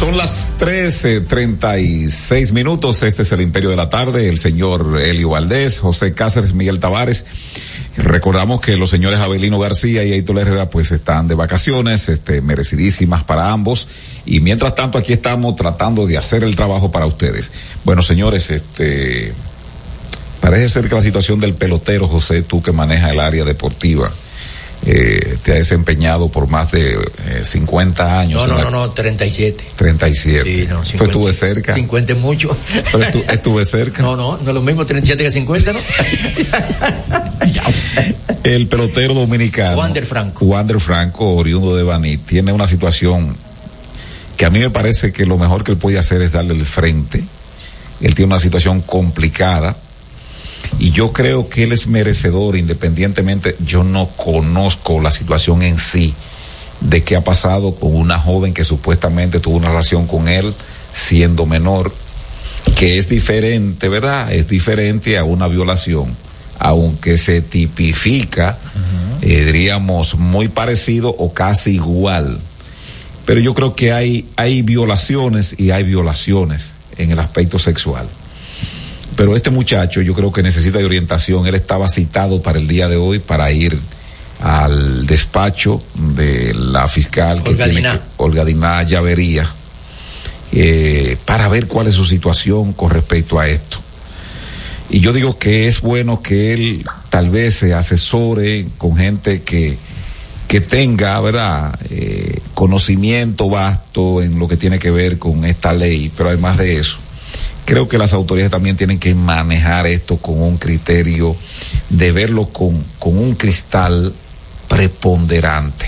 Son las 13:36 minutos. Este es el Imperio de la Tarde. El señor Elio Valdés, José Cáceres, Miguel Tavares. Recordamos que los señores Abelino García y Aitor Herrera pues están de vacaciones, este, merecidísimas para ambos. Y mientras tanto aquí estamos tratando de hacer el trabajo para ustedes. Bueno, señores, este, parece ser que la situación del pelotero, José, tú que manejas el área deportiva, eh, te ha desempeñado por más de eh, 50 años. No, no, no, no, 37. 37. Sí, no, 50, pues estuve cerca. 50 es mucho. Pero estu estuve cerca. No, no, no es lo mismo 37 que 50, ¿no? [laughs] El pelotero dominicano. Wander Franco. Wander Franco, oriundo de Baní, tiene una situación que a mí me parece que lo mejor que él puede hacer es darle el frente. Él tiene una situación complicada y yo creo que él es merecedor independientemente, yo no conozco la situación en sí de qué ha pasado con una joven que supuestamente tuvo una relación con él siendo menor, que es diferente, ¿verdad? Es diferente a una violación, aunque se tipifica, uh -huh. eh, diríamos, muy parecido o casi igual. Pero yo creo que hay, hay violaciones y hay violaciones en el aspecto sexual pero este muchacho yo creo que necesita de orientación. Él estaba citado para el día de hoy para ir al despacho de la fiscal que Olga tiene Diná. que, Olga Diná Llavería eh, para ver cuál es su situación con respecto a esto. Y yo digo que es bueno que él tal vez se asesore con gente que que tenga, ¿verdad?, eh, conocimiento vasto en lo que tiene que ver con esta ley, pero además de eso, creo que las autoridades también tienen que manejar esto con un criterio de verlo con, con un cristal preponderante.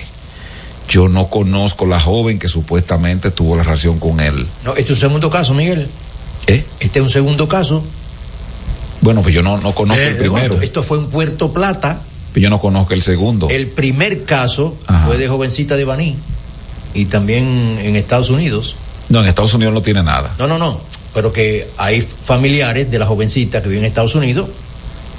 Yo no conozco la joven que supuestamente tuvo la relación con él. No, este es un segundo caso, Miguel. ¿Eh? Este es un segundo caso. Bueno, pues yo no, no conozco Eh, el primero. bueno, esto fue en Puerto Plata. Pero yo no conozco el segundo. El primer caso fue de jovencita de Baní y también en Estados Unidos. No, en Estados Unidos no tiene nada. No, no, no. Pero que hay familiares de la jovencita que vive en Estados Unidos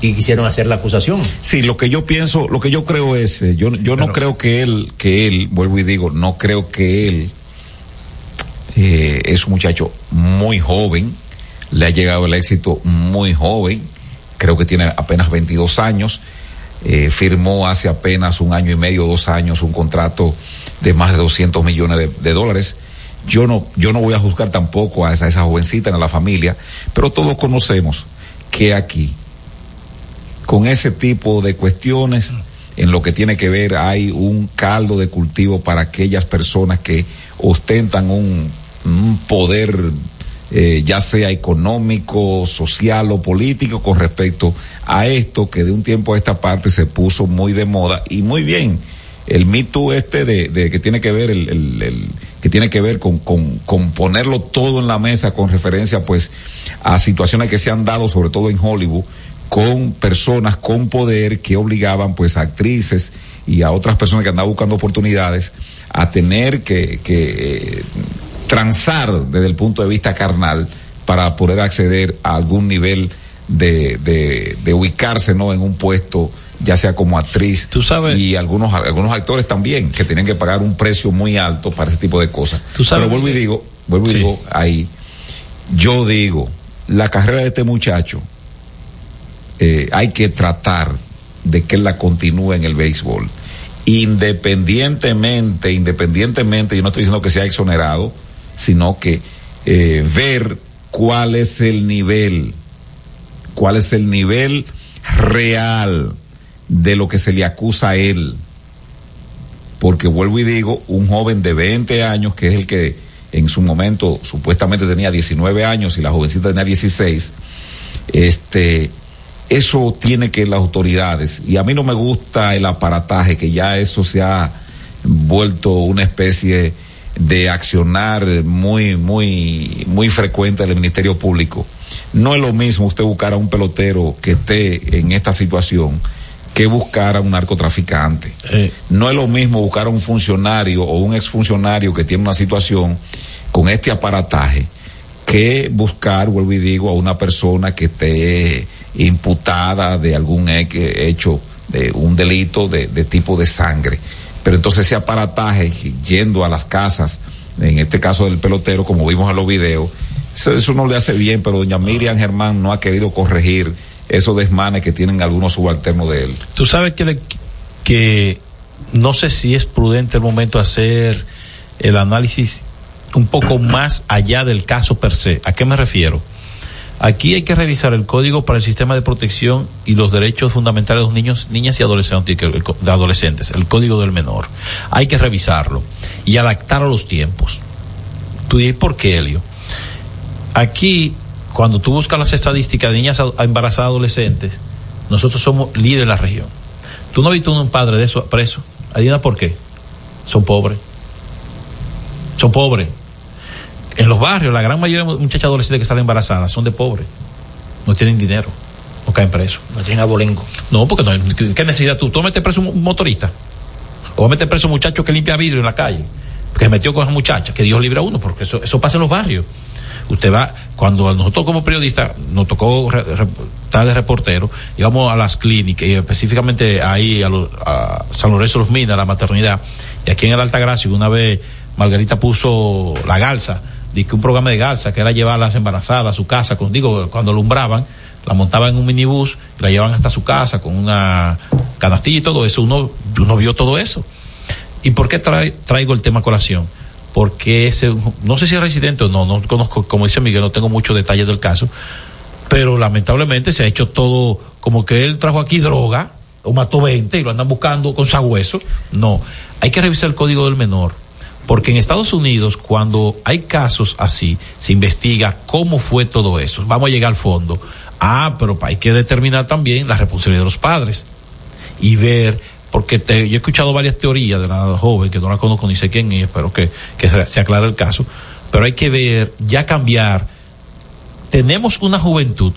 y quisieron hacer la acusación. Sí, lo que yo pienso, lo que yo creo es, eh, yo, yo no creo que él, que él, vuelvo y digo, no creo que él eh, es un muchacho muy joven, le ha llegado el éxito muy joven, creo que tiene apenas 22 años, eh, firmó hace apenas un año y medio, dos años, un contrato de más de 200 millones de, de dólares. Yo no, yo no voy a juzgar tampoco a esa, esa jovencita en la familia, pero todos conocemos que aquí, con ese tipo de cuestiones, en lo que tiene que ver hay un caldo de cultivo para aquellas personas que ostentan un, un poder eh, ya sea económico, social o político con respecto a esto que de un tiempo a esta parte se puso muy de moda. Y muy bien el mito este de, de que tiene que ver el, el- el- que tiene que ver con, con, con ponerlo todo en la mesa con referencia pues a situaciones que se han dado sobre todo en Hollywood con personas con poder que obligaban pues a actrices y a otras personas que andaban buscando oportunidades a tener que, que eh, transar desde el punto de vista carnal para poder acceder a algún nivel de, de, de ubicarse no en un puesto ya sea como actriz y algunos algunos actores también que tienen que pagar un precio muy alto para ese tipo de cosas Tú sabes, pero vuelvo y digo vuelvo y digo ahí yo digo la carrera de este muchacho eh, hay que tratar de que él la continúe en el béisbol. Independientemente, independientemente, yo no estoy diciendo que sea exonerado, sino que eh, ver cuál es el nivel, cuál es el nivel real de lo que se le acusa a él. Porque vuelvo y digo, un joven de 20 años, que es el que en su momento supuestamente tenía 19 años y la jovencita tenía 16, este, eso tiene que las autoridades, y a mí no me gusta el aparataje, que ya eso se ha vuelto una especie de accionar muy, muy, muy frecuente del Ministerio Público. No es lo mismo usted buscar a un pelotero que esté en esta situación que buscar a un narcotraficante. No es lo mismo buscar a un funcionario o un exfuncionario que tiene una situación con este aparataje que buscar, vuelvo y digo, a una persona que esté imputada de algún he- hecho, de un delito de, de tipo de sangre. Pero entonces ese aparataje, yendo a las casas, en este caso del pelotero, como vimos en los videos, eso, eso no le hace bien, pero doña Miriam Germán no ha querido corregir esos desmanes que tienen algunos subalternos de él. Tú sabes que, que no sé si es prudente el momento hacer el análisis un poco más allá del caso per se. ¿A qué me refiero? Aquí hay que revisar el código para el sistema de protección y los derechos fundamentales de los niños, niñas y adolescentes, el código del menor. Hay que revisarlo y adaptarlo a los tiempos. Tú dices, ¿por qué, Helio? Aquí, cuando tú buscas las estadísticas de niñas embarazadas adolescentes, nosotros somos líderes en la región. ¿Tú no has visto un padre de eso preso? Adivina por qué. Son pobres. Son pobres. En los barrios, la gran mayoría de muchachas adolescentes que salen embarazadas son de pobres. No tienen dinero. No caen presos. No tienen abolengo. No, porque no hay, ¿qué necesidad tú? ¿Tú meter preso un motorista? ¿O vas a meter preso un muchacho que limpia vidrio en la calle? Que se metió con esa muchacha, que Dios libre a uno, porque eso, eso pasa en los barrios. Usted va, cuando nosotros como periodistas nos tocó re- re- estar de reportero, íbamos a las clínicas y específicamente ahí a, los- a San Lorenzo de los Minas, la maternidad, y aquí en el Altagracia, una vez Margarita puso la galsa, di que un programa de galsa, que era llevar a las embarazadas a su casa, con, digo, cuando alumbraban, la montaban en un minibús, la llevaban hasta su casa con una canastilla y todo eso, uno, uno vio todo eso. ¿Y por qué traigo el tema colación? Porque ese, no sé si es residente o no, no conozco, como dice Miguel, no tengo muchos detalles del caso, pero lamentablemente se ha hecho todo como que él trajo aquí droga o mató 20 y lo andan buscando con sagüeso. No, hay que revisar el código del menor. Porque en Estados Unidos, cuando hay casos así, se investiga cómo fue todo eso. Vamos a llegar al fondo. Ah, pero hay que determinar también la responsabilidad de los padres y ver, porque yo he escuchado varias teorías de la joven, que no la conozco ni sé quién es, espero que, se, se aclare el caso, pero hay que ver, ya cambiar. Tenemos una juventud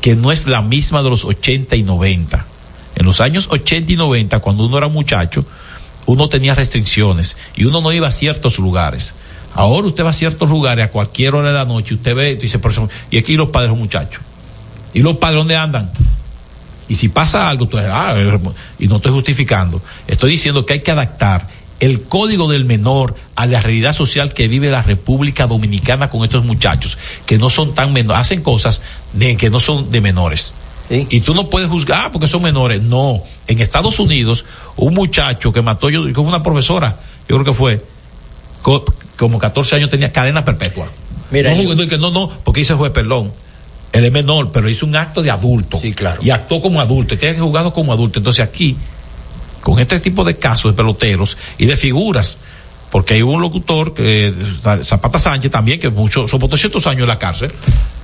que no es la misma de los 80 y 90. En los años 80 y 90, cuando uno era muchacho, uno tenía restricciones y uno no iba a ciertos lugares. Ahora usted va a ciertos lugares a cualquier hora de la noche, usted ve y dice, "Pero y aquí los padres son muchachos. ¿Y los padres dónde andan? Y si pasa algo, tú dices, ah, eh, y no estoy justificando, estoy diciendo que hay que adaptar el código del menor a la realidad social que vive la República Dominicana con estos muchachos, que no son tan menores, hacen cosas de, que no son de menores. Y tú no puedes juzgar porque son menores. No. En Estados Unidos, un muchacho que mató, yo, como una profesora, yo creo que fue, co- como 14 años tenía cadena perpetua. Mira, no, yo- no, no, porque dice el juez, perdón. Él es menor, pero hizo un acto de adulto. Sí, claro. Y actuó como adulto, y tiene que jugado como adulto. Entonces aquí, con este tipo de casos de peloteros y de figuras, porque hay un locutor, que, Zapata Sánchez también, que mucho, soportó ciertos años en la cárcel,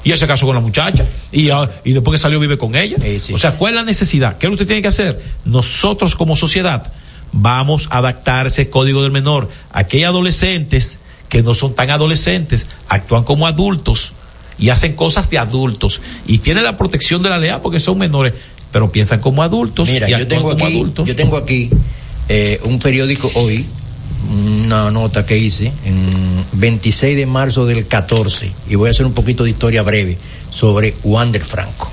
y él se casó con la muchacha, y, y después que salió vive con ella. O sea, ¿cuál es la necesidad? ¿Qué es lo que usted tiene que hacer? Nosotros como sociedad vamos a adaptar ese código del menor. Aquí hay adolescentes que no son tan adolescentes, actúan como adultos y hacen cosas de adultos y tienen la protección de la ley porque son menores, pero piensan como adultos Mira, y yo tengo como aquí, adultos. yo tengo aquí eh, un periódico hoy, una nota que hice en 26 de marzo del 14 y voy a hacer un poquito de historia breve sobre Wander Franco.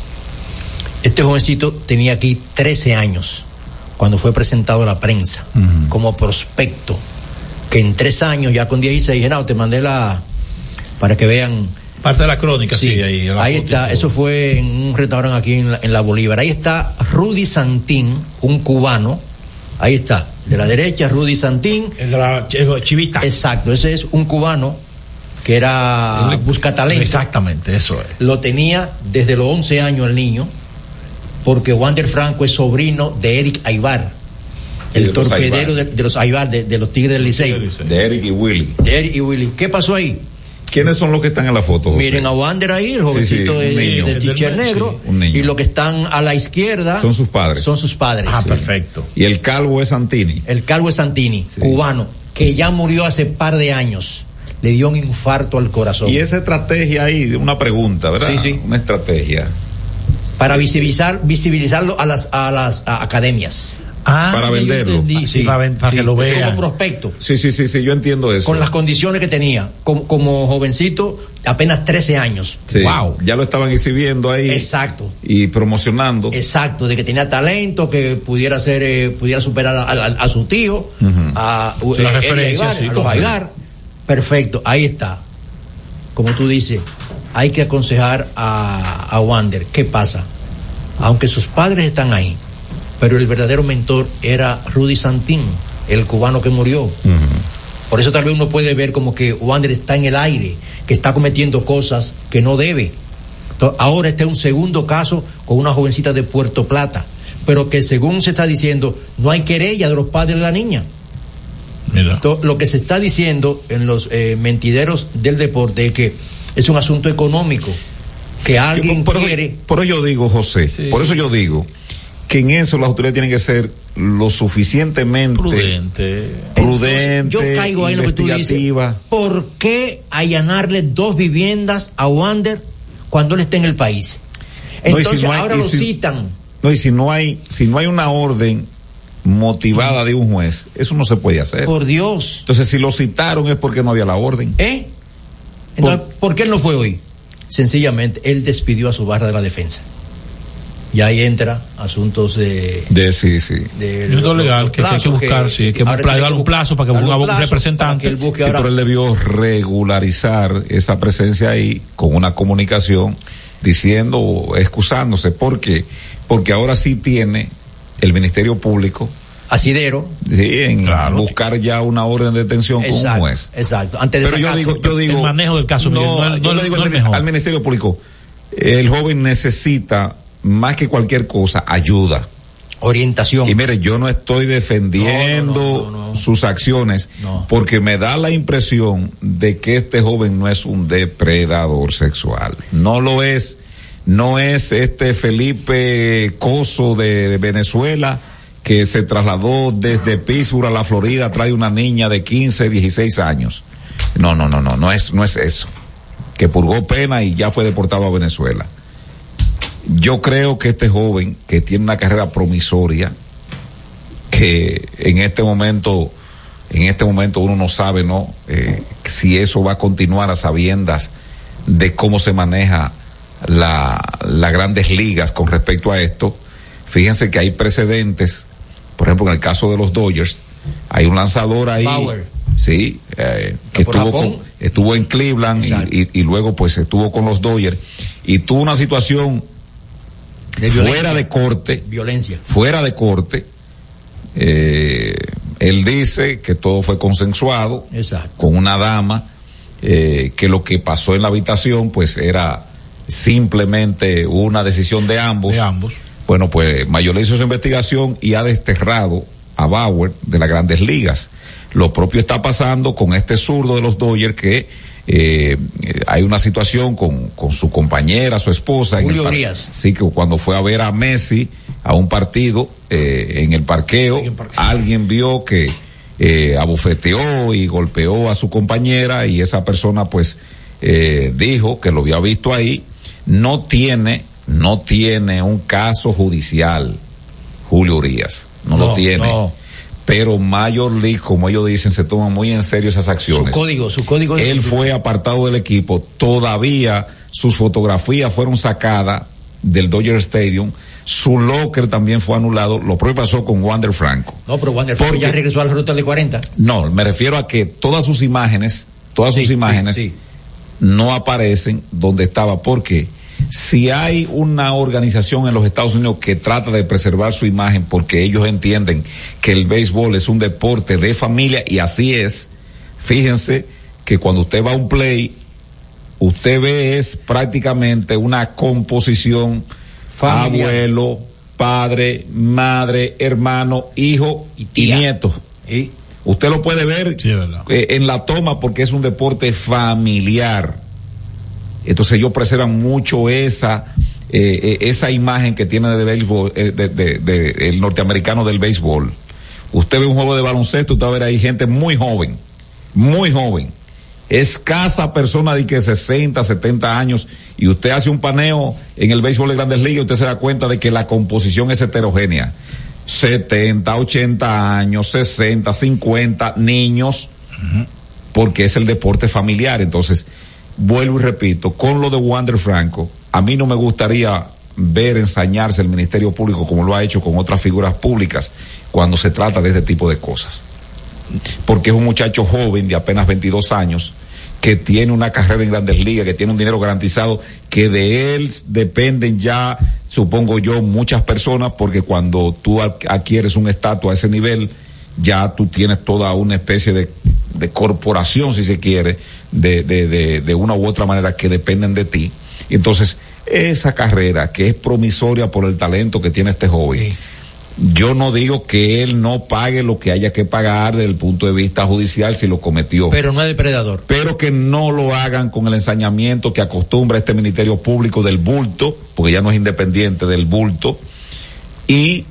Este jovencito tenía aquí 13 años cuando fue presentado a la prensa como prospecto, que en tres años, ya con 16, dije, no, te mandé la, para que vean Parte de la crónica, sí, ahí. la Ahí está, eso fue en un restaurante aquí en la, en la Bolívar. Ahí está Rudy Santín, un cubano. Ahí está, de la derecha Rudy Santín. El de la chivita. Exacto, ese es un cubano que era busca talento. Exactamente, eso es. Lo tenía desde los 11 años el niño, porque Wander Franco es sobrino de Eric Aybar, Sí, el de los torpedero Aybar. de, de los Aybar, de, de los Tigres del Licey. De Eric y Willy. De Eric y Willy. ¿Qué pasó ahí? ¿Quiénes son los que están en la foto? José? Miren a Wander ahí, el Sí, jovencito sí, de, un niño. de teacher negro. un niño. Y los que están a la izquierda Son sus padres. son sus padres. Ah, perfecto. Y el calvo es Santini. El calvo es Santini, cubano, que ya murió hace par de años. Le dio un infarto al corazón. Y esa estrategia ahí, una pregunta, ¿verdad? Sí, sí. Una estrategia. Para visibilizar, visibilizarlo a las, a las a academias. Para venderlo. Sí, para ven- para que lo es vean. Como prospecto. Sí, sí, sí, sí, yo entiendo eso. Con las condiciones que tenía. Como, como jovencito, apenas 13 años. Sí, Wow. Ya lo estaban exhibiendo ahí. Exacto. Y promocionando. Exacto, de que tenía talento, que pudiera ser, eh, pudiera superar a, a- a su tío, a, La eh, referencia, sí, a los Aybar. Perfecto, ahí está. Como tú dices, hay que aconsejar a, a Wander. ¿Qué pasa? Aunque sus padres están ahí, pero el verdadero mentor era Rudy Santín, el cubano que murió. Por eso tal vez uno puede ver como que Wander está en el aire, que está cometiendo cosas que no debe. Ahora este es un segundo caso con una jovencita de Puerto Plata, pero que según se está diciendo, no hay querella de los padres de la niña. To- Lo que se está diciendo en los eh, mentideros del deporte es que es un asunto económico, que alguien por, quiere... por eso yo digo, José, por eso yo digo que en eso las autoridades tienen que ser lo suficientemente prudente, prudente Yo caigo ahí en lo que tú dices. investigativa. ¿Por qué allanarle dos viviendas a Wander cuando él está en el país? No, y si Entonces no hay- ahora lo si- citan. No, y si no hay, si no hay una orden motivada de un juez, eso no se puede hacer. Por Dios. Entonces, si lo citaron es porque no había la orden. ¿Eh? Entonces, ¿por qué él no fue hoy? Sencillamente, él despidió a su barra de la defensa. Y ahí entra asuntos de... De sí, sí. de lo legal, que, que hay que buscar, sí, que darle tiene un plazo para que ponga un representante. que él busque Sí, pero él debió regularizar esa presencia ahí con una comunicación diciendo, o excusándose. ¿Por qué? Porque ahora sí tiene el Ministerio Público Asidero. sí, en buscar ya una orden de detención con un Exacto, juez. exacto. Antes de Pero yo sacarse- digo, yo digo, el manejo del caso, Miguel, no, yo no- le digo no al Ministerio Público, el joven necesita más que cualquier cosa ayuda. orientación. Y mire, yo no estoy defendiendo sus acciones porque me da la impresión de que este joven no es un depredador sexual. No lo es. No es este Felipe Coso de, de Venezuela que se trasladó desde Pittsburgh a la Florida, trae una niña de 15, 16 años. No, no, no, no, no es, no es eso. Que purgó pena y ya fue deportado a Venezuela. Yo creo que este joven que tiene una carrera promisoria, que en este momento, en este momento uno no sabe, ¿no? Eh, si eso va a continuar a sabiendas de cómo se maneja la, las grandes ligas con respecto a esto. Fíjense que hay precedentes, por ejemplo, en el caso de los Dodgers, hay un lanzador ahí, Bauer. sí, eh, que estuvo, con- estuvo en Cleveland y, y- y luego pues estuvo con los Dodgers y tuvo una situación De fuera de corte, Violencia. fuera de corte. Eh, él dice que todo fue consensuado Exacto. con una dama, eh, que lo que pasó en la habitación pues era simplemente una decisión de ambos. De ambos. Bueno, pues Mayor hizo su investigación y ha desterrado a Bauer de las grandes ligas. Lo propio está pasando con este zurdo de los Dodgers que eh, eh, hay una situación con, con su compañera, su esposa. en el Julio Urias. Sí, que cuando fue a ver a Messi a un partido eh, en el parqueo, alguien vio que eh, abofeteó y golpeó a su compañera y esa persona pues eh, dijo que lo había visto ahí. No tiene, no tiene un caso judicial, Julio Urias. No, lo No, tiene. no. Pero Major League, como ellos dicen, se toman muy en serio esas Su acciones. código, su código. Él fue apartado del equipo. Todavía sus fotografías fueron sacadas del Dodger Stadium. Su locker también fue anulado. Lo propio pasó con Wander Franco. No, pero Wander Franco ya regresó al ruta de 40. No, me refiero a que todas sus imágenes, todas sus imágenes sí, sí. no aparecen donde estaba. Porque si hay una organización en los Estados Unidos que trata de preservar su imagen porque ellos entienden que el béisbol es un deporte de familia y así es, fíjense que cuando usted va a un play, usted ve es prácticamente una composición abuelo, padre, madre, hermano, hijo y, tía. nieto. Y Usted lo puede ver Sí, eh, en la toma porque es un deporte familiar. Entonces ellos preservan mucho esa eh, eh, esa imagen que tiene de béisbol, eh, de, de- de- el norteamericano del béisbol. Usted ve un juego de baloncesto, usted va a ver ahí gente muy joven, muy joven, escasa persona de que 60, 70 años, y usted hace un paneo en el béisbol de grandes ligas, usted se da cuenta de que la composición es heterogénea. 70, 80 años, 60, 50 niños, porque es el deporte familiar. Entonces, vuelvo y repito, con lo de Wander Franco, a mí no me gustaría ver ensañarse el Ministerio Público como lo ha hecho con otras figuras públicas cuando se trata de este tipo de cosas. Porque es un muchacho joven de apenas 22 años que tiene una carrera en grandes ligas, que tiene un dinero garantizado, que de él dependen ya, supongo yo, muchas personas, porque cuando tú ad- adquieres un estatus a ese nivel, ya tú tienes toda una especie de, de corporación, si se quiere, de, de, de, de una u otra manera que dependen de ti. Entonces, esa carrera que es promisoria por el talento que tiene este joven, yo no digo que él no pague lo que haya que pagar desde el punto de vista judicial si lo cometió pero no es depredador. pero que no lo hagan con el ensañamiento que acostumbra este Ministerio Público del bulto, porque ya no es independiente del bulto, y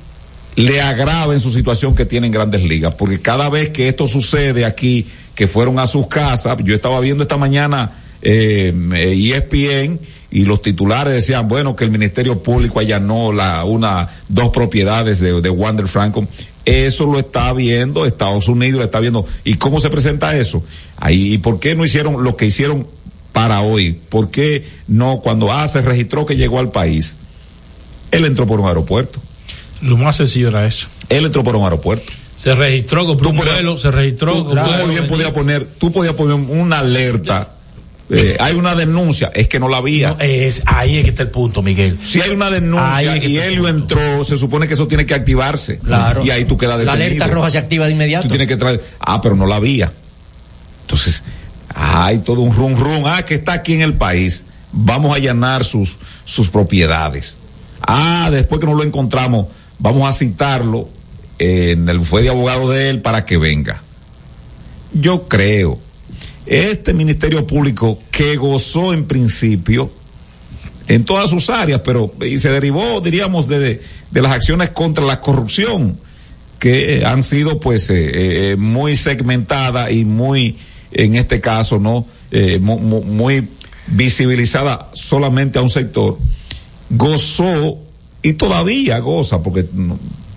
le agraven su situación que tiene en grandes ligas, porque cada vez que esto sucede aquí, que fueron a sus casas, yo estaba viendo esta mañana eh, eh, ESPN y los titulares decían, bueno, que el Ministerio Público allanó la, una, dos propiedades de, de Wander Franco. Eso lo está viendo Estados Unidos, lo está viendo. ¿Y cómo se presenta eso? Ahí, ¿y por qué no hicieron lo que hicieron para hoy? ¿Por qué no, cuando ah, se registró que llegó al país? Él entró por un aeropuerto. Lo más sencillo era eso. Él entró por un aeropuerto. Se registró, compró un podías- vuelo, se registró, Tú vuelo, bien poner, tú podías poner una alerta. Eh, hay una denuncia, es que no la había. No, es, ahí es que está el punto, Miguel. Si hay una denuncia es que y Helio entró, se supone que eso tiene que activarse. Claro. Y ahí tú quedas La detenido. alerta roja se activa de inmediato. Tú tienes que traer. Ah, pero no la había. Entonces, hay todo un rum rum. Ah, que está aquí en el país. Vamos a allanar sus, sus propiedades. Ah, después que no lo encontramos, vamos a citarlo en el fue de abogado de él para que venga. Yo creo, este Ministerio Público que gozó en principio en todas sus áreas, pero y se derivó, diríamos, de, de las acciones contra la corrupción que han sido pues eh, eh, muy segmentadas y muy, en este caso, no, eh, mu- mu- muy visibilizada solamente a un sector, gozó y todavía goza, porque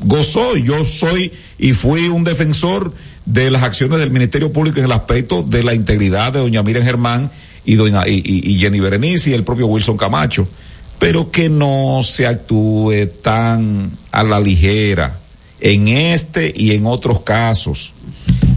gozó, yo soy y fui un defensor de las acciones del Ministerio Público en el aspecto de la integridad de doña Miriam Germán y doña y, y- y Jenny Berenice y el propio Wilson Camacho, pero que no se actúe tan a la ligera en este y en otros casos.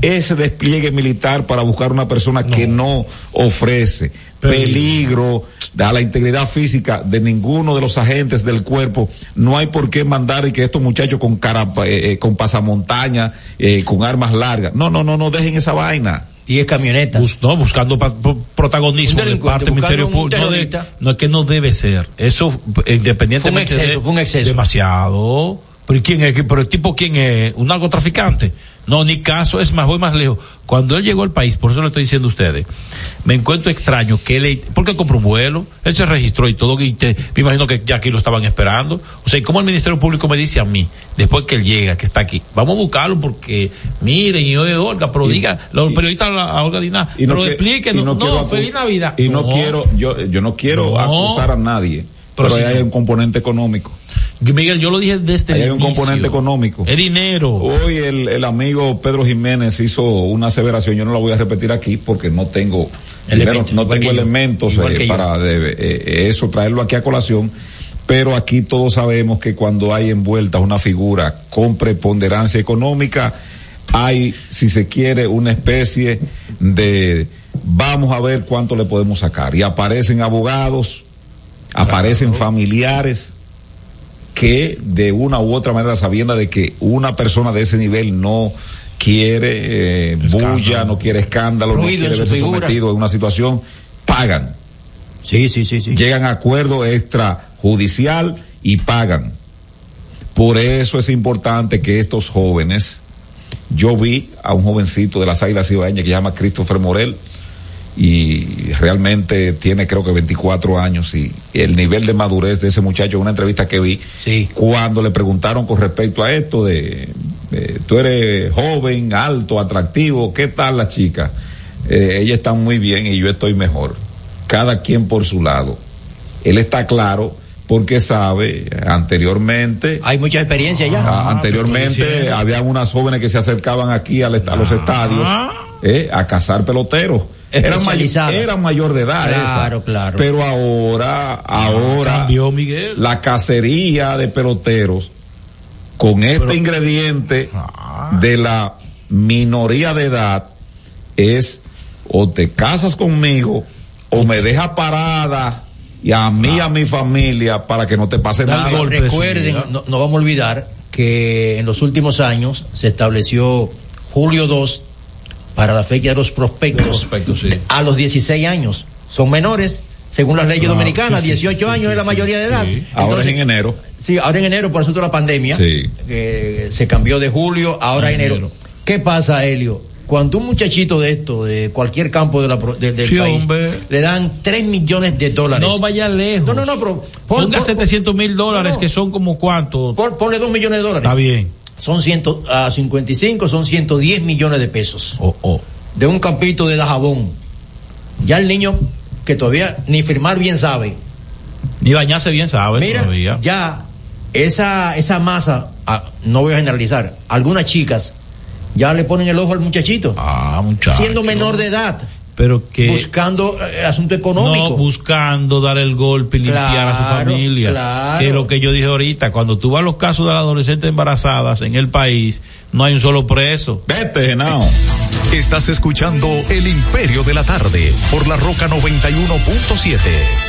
Ese despliegue militar para buscar una persona que no ofrece peligro a la integridad física de ninguno de los agentes del cuerpo, no hay por qué mandar y que estos muchachos con cara, eh, eh, con pasamontaña, eh, con armas largas. No, no, no, no dejen esa vaina. 10 camionetas. no, buscando pa- pro- protagonismo de parte del Ministerio Público. No, de- terrorista. no es que no debe ser. Eso, eh, independientemente Fue un exceso, de- fue un exceso. Demasiado. Pero ¿y quién es? ¿Pero el tipo quién es? ¿Un narcotraficante? No, ni caso. Es más, voy más lejos. Cuando él llegó al país, por eso le estoy diciendo a ustedes, me encuentro extraño que él, porque compró un vuelo, él se registró y todo, y te- me imagino que ya aquí lo estaban esperando. O sea, ¿y cómo el Ministerio Público me dice a mí, después que él llega, que está aquí, vamos a buscarlo porque, miren, y oye, Olga, pero diga, los periodistas a Olga Dina, Y no pero que- explíquenos, y no no, feliz Navidad. Y no, quiero, yo, yo no quiero No. acusar a nadie, Pero pero, hay no. un componente económico. Miguel, yo lo dije desde Ahí el hay un inicio. componente económico. Es dinero. Hoy el, el amigo Pedro Jiménez hizo una aseveración, yo no la voy a repetir aquí porque no tengo, primero, no tengo elementos eh, para de- eh, eso, traerlo aquí a colación. Pero aquí todos sabemos que cuando hay envuelta una figura con preponderancia económica, hay, si se quiere, una especie de vamos a ver cuánto le podemos sacar. Y aparecen abogados, aparecen familiares que de una u otra manera, sabiendo de que una persona de ese nivel no quiere eh, bulla, no quiere escándalo, no Ruido quiere verse figura. sometido a una situación, pagan. Sí, sí, sí, sí. Llegan a acuerdo extrajudicial y pagan. Por eso es importante que estos jóvenes, yo vi a un jovencito de las Águilas Ibaeñas que se llama Christopher Morel y realmente tiene creo que 24 años y el nivel de madurez de ese muchacho en una entrevista que vi cuando le preguntaron con respecto a esto de eh, tú eres joven, alto, atractivo, ¿qué tal la chica? Eh, ella está muy bien y yo estoy mejor. Cada quien por su lado. Él está claro porque sabe anteriormente Hay mucha experiencia ya. Ah, anteriormente habían unas jóvenes que se acercaban aquí al est- a los estadios eh, a cazar peloteros. Eran, may- Especializadas. eran mayor de edad. Claro, esa. claro. Pero ahora, ahora cambió, Miguel. la cacería de peloteros con este ingrediente de la minoría de edad es o te casas conmigo o me dejas parada y a mí y a mi familia para que no te pase nada. Recuerden, no, no vamos a olvidar que en los últimos años se estableció julio 2 para la fecha de los prospectos, a los 16 años. Son menores, según las leyes Claro, dominicanas, sí, sí, 18 sí, años sí, es la sí, mayoría de sí. edad. Ahora es en enero. Sí, ahora en enero por asunto de la pandemia. Sí. que se cambió de julio, ahora enero. ¿Qué pasa, Helio? Cuando un muchachito de esto, de cualquier campo de la, pro- de- del Sí, país, hombre. le dan 3 millones de dólares. No vaya lejos. No, no, no, pero Ponga 700 mil dólares, no. que son como cuánto. Pon- ponle 2 millones de dólares. Está bien. Son 100, a 55, son 110 millones de pesos. Oh, De un campito de Dajabón. Ya el niño, que todavía ni firmar bien sabe. Ni bañarse bien, ¿sabes? Mira, Todavía. ya esa, esa masa, ah, no voy a generalizar, algunas chicas ya le ponen el ojo al muchachito. Ah, muchacho. Siendo menor de edad. Pero que. Buscando eh, asunto económico. No, buscando dar el golpe y limpiar a su familia. claro. Que es lo que yo dije ahorita. Cuando tú vas a los casos de las adolescentes embarazadas en el país, no hay un solo preso. Vete, Genao. Estás escuchando El Imperio de la Tarde por la Roca 91.7.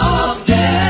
of death.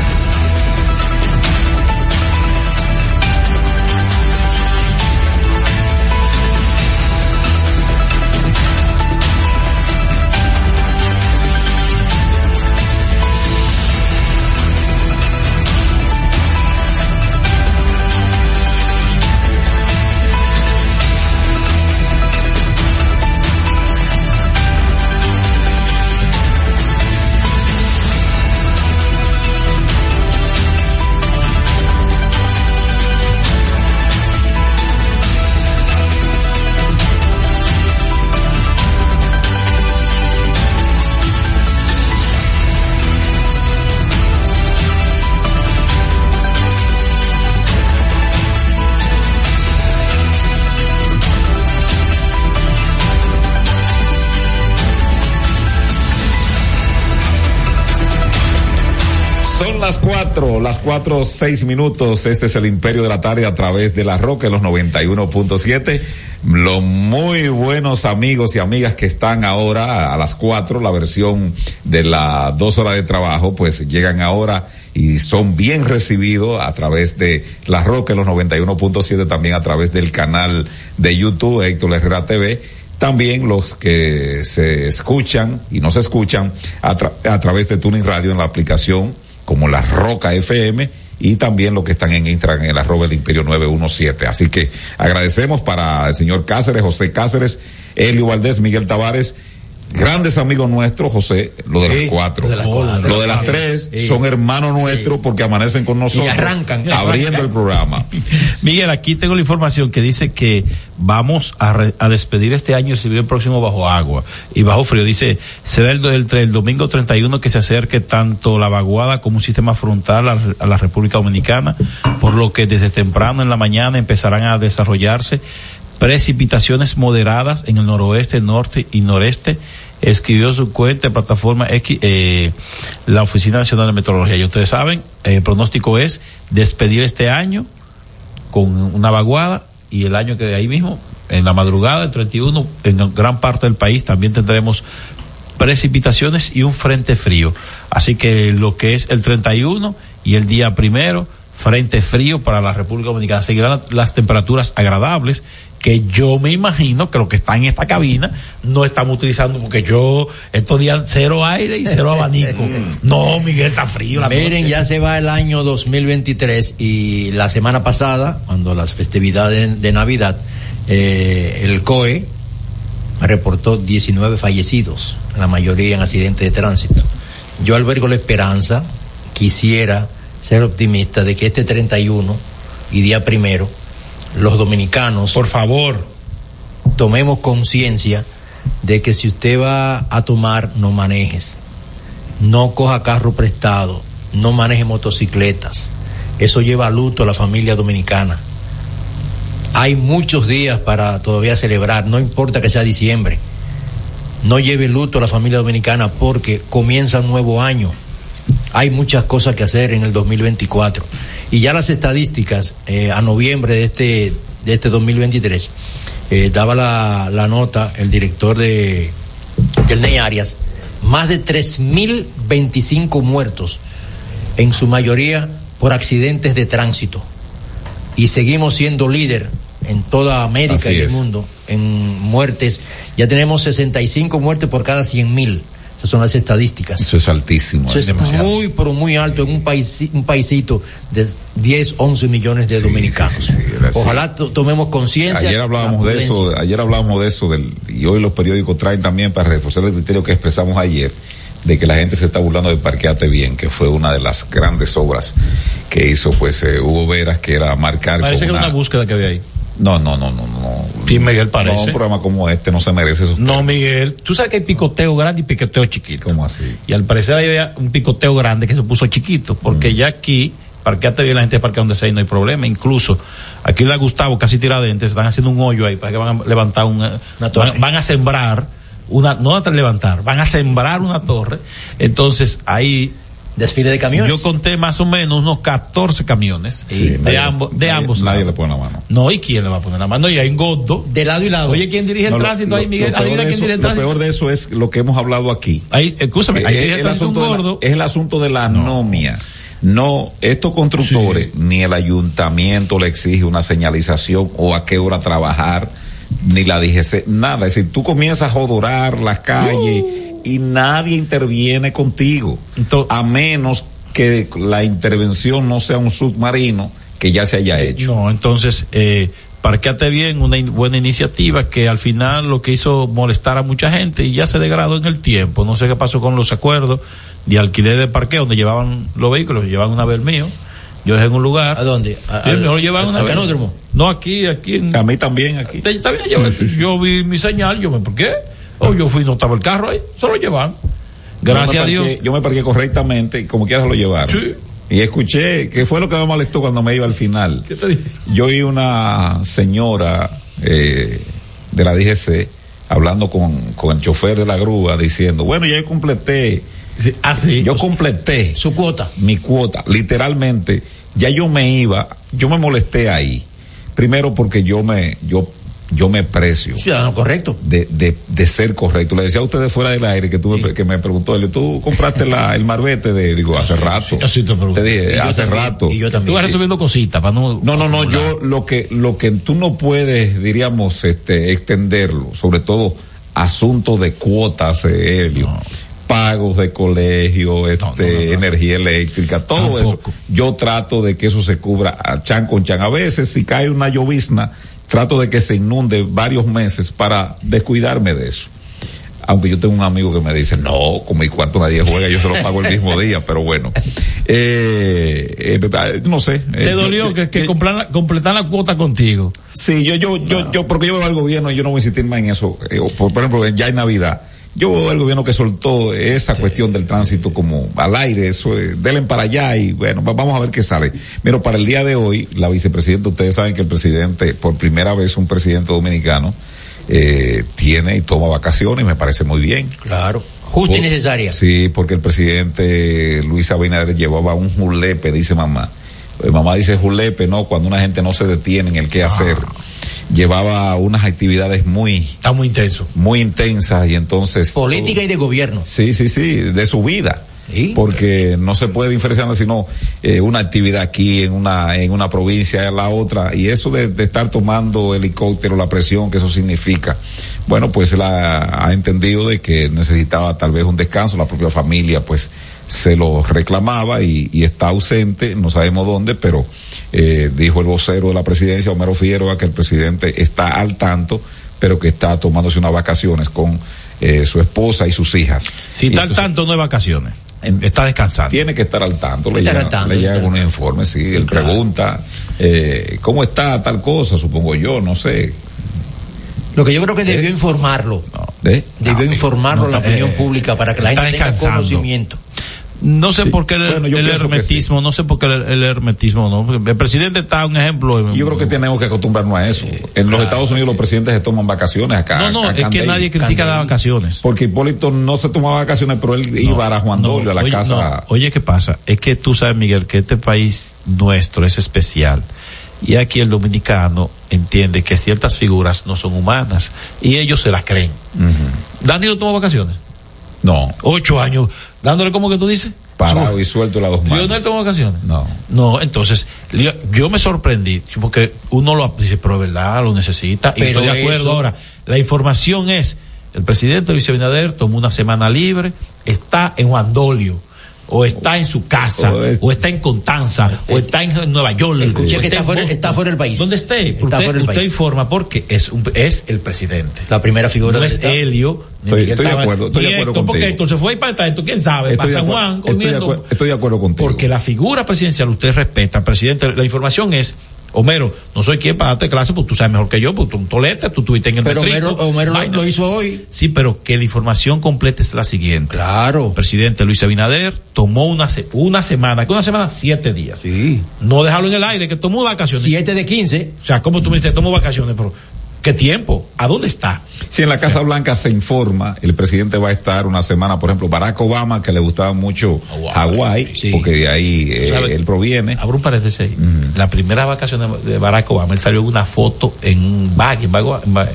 Las cuatro, seis minutos. Este es el Imperio de la Tarde a través de la Roca en los 91.7. Los muy buenos amigos y amigas que están ahora a las cuatro, la versión de las dos horas de trabajo, pues llegan ahora y son bien recibidos a través de La Roca en los 91.7, también a través del canal de YouTube, Héctor Herrera TV también los que se escuchan y no se escuchan a, a, través de Tuning Radio en la aplicación como la Roca FM y también los que están en Instagram en el arroba del Imperio 917. Así que agradecemos para el señor Cáceres, José Cáceres, Elio Valdés, Miguel Tavares, grandes amigos nuestros, José, lo de sí, las cuatro. De las cuatro. Lo de las tres sí. son hermanos nuestros sí. porque amanecen con nosotros. Y arrancan. Abriendo el programa. [laughs] Miguel, aquí tengo la información que dice que vamos a, re, a despedir este año el civil próximo bajo agua y bajo frío. Dice, será el, el, el, domingo 31 que se acerque tanto la vaguada como un sistema frontal a, a la República Dominicana, por lo que desde temprano en la mañana empezarán a desarrollarse precipitaciones moderadas en el noroeste, norte y noreste. Escribió su cuenta de plataforma X, eh, la Oficina Nacional de Meteorología. Y ustedes saben, eh, el pronóstico es despedir este año con una vaguada y el año que ahí mismo, en la madrugada del 31, en gran parte del país también tendremos precipitaciones y un frente frío. Así que lo que es el 31 y el día primero, frente frío para la República Dominicana. Seguirán las temperaturas agradables que yo me imagino que lo que está en esta cabina no estamos utilizando porque yo estos días cero aire y cero abanico. [laughs] No, Miguel está frío. Miren, ya se va el año 2023 y la semana pasada, cuando las festividades de Navidad, eh, el COE reportó 19 fallecidos, la mayoría en accidentes de tránsito. Yo albergo la esperanza, quisiera ser optimista de que este 31 y día primero los dominicanos, por favor, tomemos conciencia de que si usted va a tomar, no manejes, no coja carro prestado, no maneje motocicletas. Eso lleva luto a la familia dominicana. Hay muchos días para todavía celebrar, no importa que sea diciembre. No lleve luto a la familia dominicana porque comienza un nuevo año. Hay muchas cosas que hacer en el 2024 y ya las estadísticas eh, a noviembre de este de este 2023 eh, daba la, la, nota el director de del Ney Arias más de 3025 muertos en su mayoría por accidentes de tránsito. Y seguimos siendo líder en toda América Así y es. el mundo en muertes. Ya tenemos 65 muertes por cada 100 mil esas son las estadísticas. Eso es altísimo. Eso es, muy, pero muy alto en un país, un paisito de 10, 11 millones de sí, dominicanos. Sí, sí, Ojalá tomemos conciencia. Ayer hablábamos de eso, ayer hablábamos de eso del, y hoy los periódicos traen también para reforzar el criterio que expresamos ayer de que la gente se está burlando de Parqueate Bien, que fue una de las grandes obras que hizo pues eh, Hugo Veras, que era marcar. Parece que era una búsqueda que había ahí No, no, no, no, no. Miguel parece. No, un programa como este no se merece eso. No, Miguel. Tú sabes que hay picoteo grande y picoteo chiquito. ¿Cómo así? Y al parecer había un picoteo grande que se puso chiquito, porque ya aquí, parqueate bien la gente parquea donde sea y no hay problema. Incluso, aquí la Gustavo, casi tiradentes, están haciendo un hoyo ahí para que van a levantar un, van, van a sembrar una, no a levantar, van a sembrar una torre. Entonces, ahí Desfile de camiones. yo conté más o menos unos 14 camiones de, nadie- ambos, de nadie- ambos Nadie lados. le pone la mano. No, ¿y quién le va a poner la mano? Y hay un gordo. De lado y lado. Oye, ¿quién dirige el No, tránsito ahí, Miguel? Lo peor, eso, dirige el lo peor de eso es lo que hemos hablado aquí. Ahí, escúchame, ahí Eh, dirige el asunto la- es el asunto de la anomia. No, estos constructores, ni el ayuntamiento le exige una señalización o a qué hora trabajar, ni la DGC, nada. Es decir, tú comienzas a jodorar las calles y nadie interviene contigo. a menos que la intervención no sea un submarino que ya se haya hecho. No, entonces, eh, parqueate bien, una in- buena iniciativa que al final lo que hizo molestar a mucha gente y ya se degradó en el tiempo. No sé qué pasó con los acuerdos de alquiler de parqueo donde llevaban los vehículos, llevaban una vez el mío. Yo dejé en un lugar. ¿A dónde? Lo llevaban una al vez. No, aquí, aquí. En... A mí también, aquí. Está bien, yo, yo vi mi señal, yo me, ¿por qué? Oh, yo fui, no estaba el carro ahí, se lo llevaban. Gracias a Dios. Yo me parqué correctamente y como quiera se lo llevaron. Y escuché, que fue lo que me molestó cuando me iba al final. ¿Qué te dije? Yo oí una señora eh, de la DGC hablando con, con el chofer de la grúa diciendo, bueno, ya yo completé. ah, sí. Yo completé. Su cuota. Mi cuota. Literalmente, ya yo me iba, yo me molesté ahí. Primero porque yo me, yo, yo me precio. Ciudadano correcto. De, de, de ser correcto. Le decía a ustedes fuera del aire que, tú me- que me preguntó, él, tú compraste la, el marbete de, digo, hace rato. te dije, Y yo hace también, rato. y yo también. Tú vas resolviendo cositas para no. No, no, no, yo lo que, lo que tú no puedes, diríamos, este, extenderlo, sobre todo asuntos de cuotas, eh, Helio, pagos de colegio, este, energía eléctrica, todo eso. Yo trato de que eso se cubra a chan con chan. A veces, si cae una llovizna, trato de que se inunde varios meses para descuidarme de eso. Aunque yo tengo un amigo que me dice, no, con mi cuarto nadie juega, yo se lo pago el mismo día, pero bueno. Eh, eh, no sé. ¿Te eh, dolió yo- que, que completar la- completar la cuota contigo? Sí, yo, yo, yo, yo, porque yo veo al gobierno y yo no voy a insistir más en eso. Eh, por, por ejemplo, ya en Navidad, yo veo al gobierno que soltó esa cuestión del tránsito como al aire, eso, denle para allá y bueno, va- vamos a ver qué sale. Pero para el día de hoy, la vicepresidenta, ustedes saben que el presidente, por primera vez un presidente dominicano, eh, tiene y toma vacaciones, me parece muy bien. Claro. Justa y necesaria. Sí, porque el presidente Luis Abinader llevaba un julepe, dice mamá. Eh, mamá dice julepe, ¿no? Cuando una gente no se detiene en el qué hacer. Llevaba unas actividades muy... Está muy intenso. Muy intensas y entonces... Política y de gobierno. Sí, sí, sí, de su vida. Porque no se puede diferenciar sino eh, una actividad aquí en una en una provincia en la otra y eso de, de estar tomando helicóptero la presión que eso significa bueno pues la ha entendido de que necesitaba tal vez un descanso la propia familia pues se lo reclamaba y, y está ausente no sabemos dónde pero eh, dijo el vocero de la presidencia Homero Figueroa que el presidente está al tanto pero que está tomándose unas vacaciones con eh, su esposa y sus hijas Si Y está al tanto, no es vacaciones. Está descansando. tiene que estar al tanto, le llegan, unos informes, sí, él pregunta, eh, ¿cómo está tal cosa? Supongo yo, no sé. Lo que yo creo que debió informarlo. ¿Eh? Debió informarlo a la no, opinión eh, pública para que la gente tenga conocimiento. No sé por qué el, Bueno, yo el pienso que hermetismo, no sé por qué el, el hermetismo, no. El presidente está un ejemplo. Yo creo que tenemos que acostumbrarnos a eso. En los Estados Unidos los presidentes se toman vacaciones acá. No, no, acá es que nadie critica las vacaciones. Porque Hipólito no se tomaba vacaciones, pero él iba a Juan Dolio, a la oye, casa. no, oye, ¿qué pasa? Es que tú sabes, Miguel, que este país nuestro es especial. Y aquí el dominicano entiende que ciertas figuras no son humanas. Y ellos se las creen. Dani no tomó vacaciones. No. Ocho años. Dándole como que tú dices. Parado y suelto las dos manos. Lionel tomó vacaciones. No. No, entonces, yo me sorprendí, porque uno lo dice, pero es verdad, lo necesita, y estoy de acuerdo eso- ahora. La información es, el presidente Luis Abinader tomó una semana libre, está en Juandolio, o está en su casa, O es- o está en Constanza, o está en Nueva York. Escuché que está fuera- está fuera del país. ¿Dónde esté? Está usted fuera del usted país. informa porque es, un- es el presidente. La primera figura No es. Helio, Estoy- de acuerdo, estoy de acuerdo porque. Héctor se fue para esto, quién sabe, Estoy para San Juan estoy de acuerdo- estoy de acuerdo contigo. Porque la figura presidencial usted respeta, presidente, la información es Homero, no soy quien para darte clase, pues tú sabes mejor que yo, pues tú un tolete, tú estuviste en el Pero metrico, Homero, Homero lo- hizo hoy. Sí, pero que la información completa es la siguiente. Claro. El presidente Luis Abinader tomó una, una semana, ¿qué una semana? Siete días. Sí. No dejarlo en el aire, que tomó vacaciones. Siete de quince. O sea, ¿cómo tú me dices, tomo vacaciones? Pero, ¿qué tiempo? ¿A dónde está? Si en la Casa Blanca se informa, el presidente va a estar una semana, por ejemplo, Barack Obama, que le gustaba mucho Hawái, porque de ahí eh, ¿Sabe? él proviene. Abro un paréntesis ahí. La primera vacación de- de Barack Obama, él salió en una foto en un bag en, en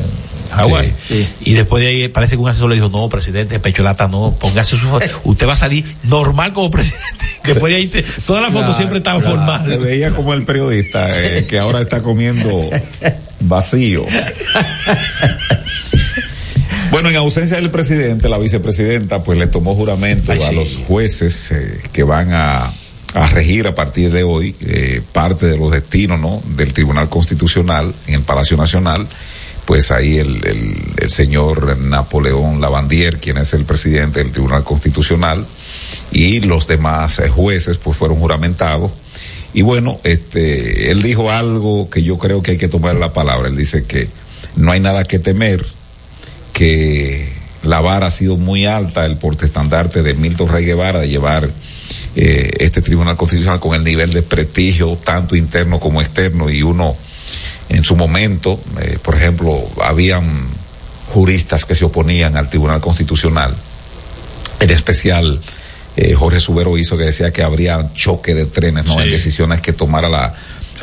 Hawái. Y después de ahí parece que un asesor le dijo, no, presidente, pecholata, no, póngase su foto. [laughs] Usted va a salir normal como presidente. [laughs] Después de ahí, te- todas las fotos Claro, siempre estaban claro. formales. Se veía como el periodista eh, que ahora está comiendo [laughs] vacío. Bueno, en ausencia del presidente, la vicepresidenta pues le tomó juramento a los jueces eh, que van a, a regir a partir de hoy eh, parte de los destinos ¿no? del Tribunal Constitucional en el Palacio Nacional. Pues ahí el, el, el señor Napoleón Lavandier, quien es el presidente del Tribunal Constitucional, y los demás eh, jueces pues fueron juramentados. Y bueno, este, él dijo algo que yo creo que hay que tomar la palabra. Él dice que no hay nada que temer, que la vara ha sido muy alta, el portestandarte de Milton Rey Guevara de llevar eh, este Tribunal Constitucional con el nivel de prestigio, tanto interno como externo, y uno en su momento, eh, por ejemplo, habían juristas que se oponían al Tribunal Constitucional, en especial eh, Jorge Subero hizo que decía que habría choque de trenes, ¿no? Sí. En decisiones que tomara la,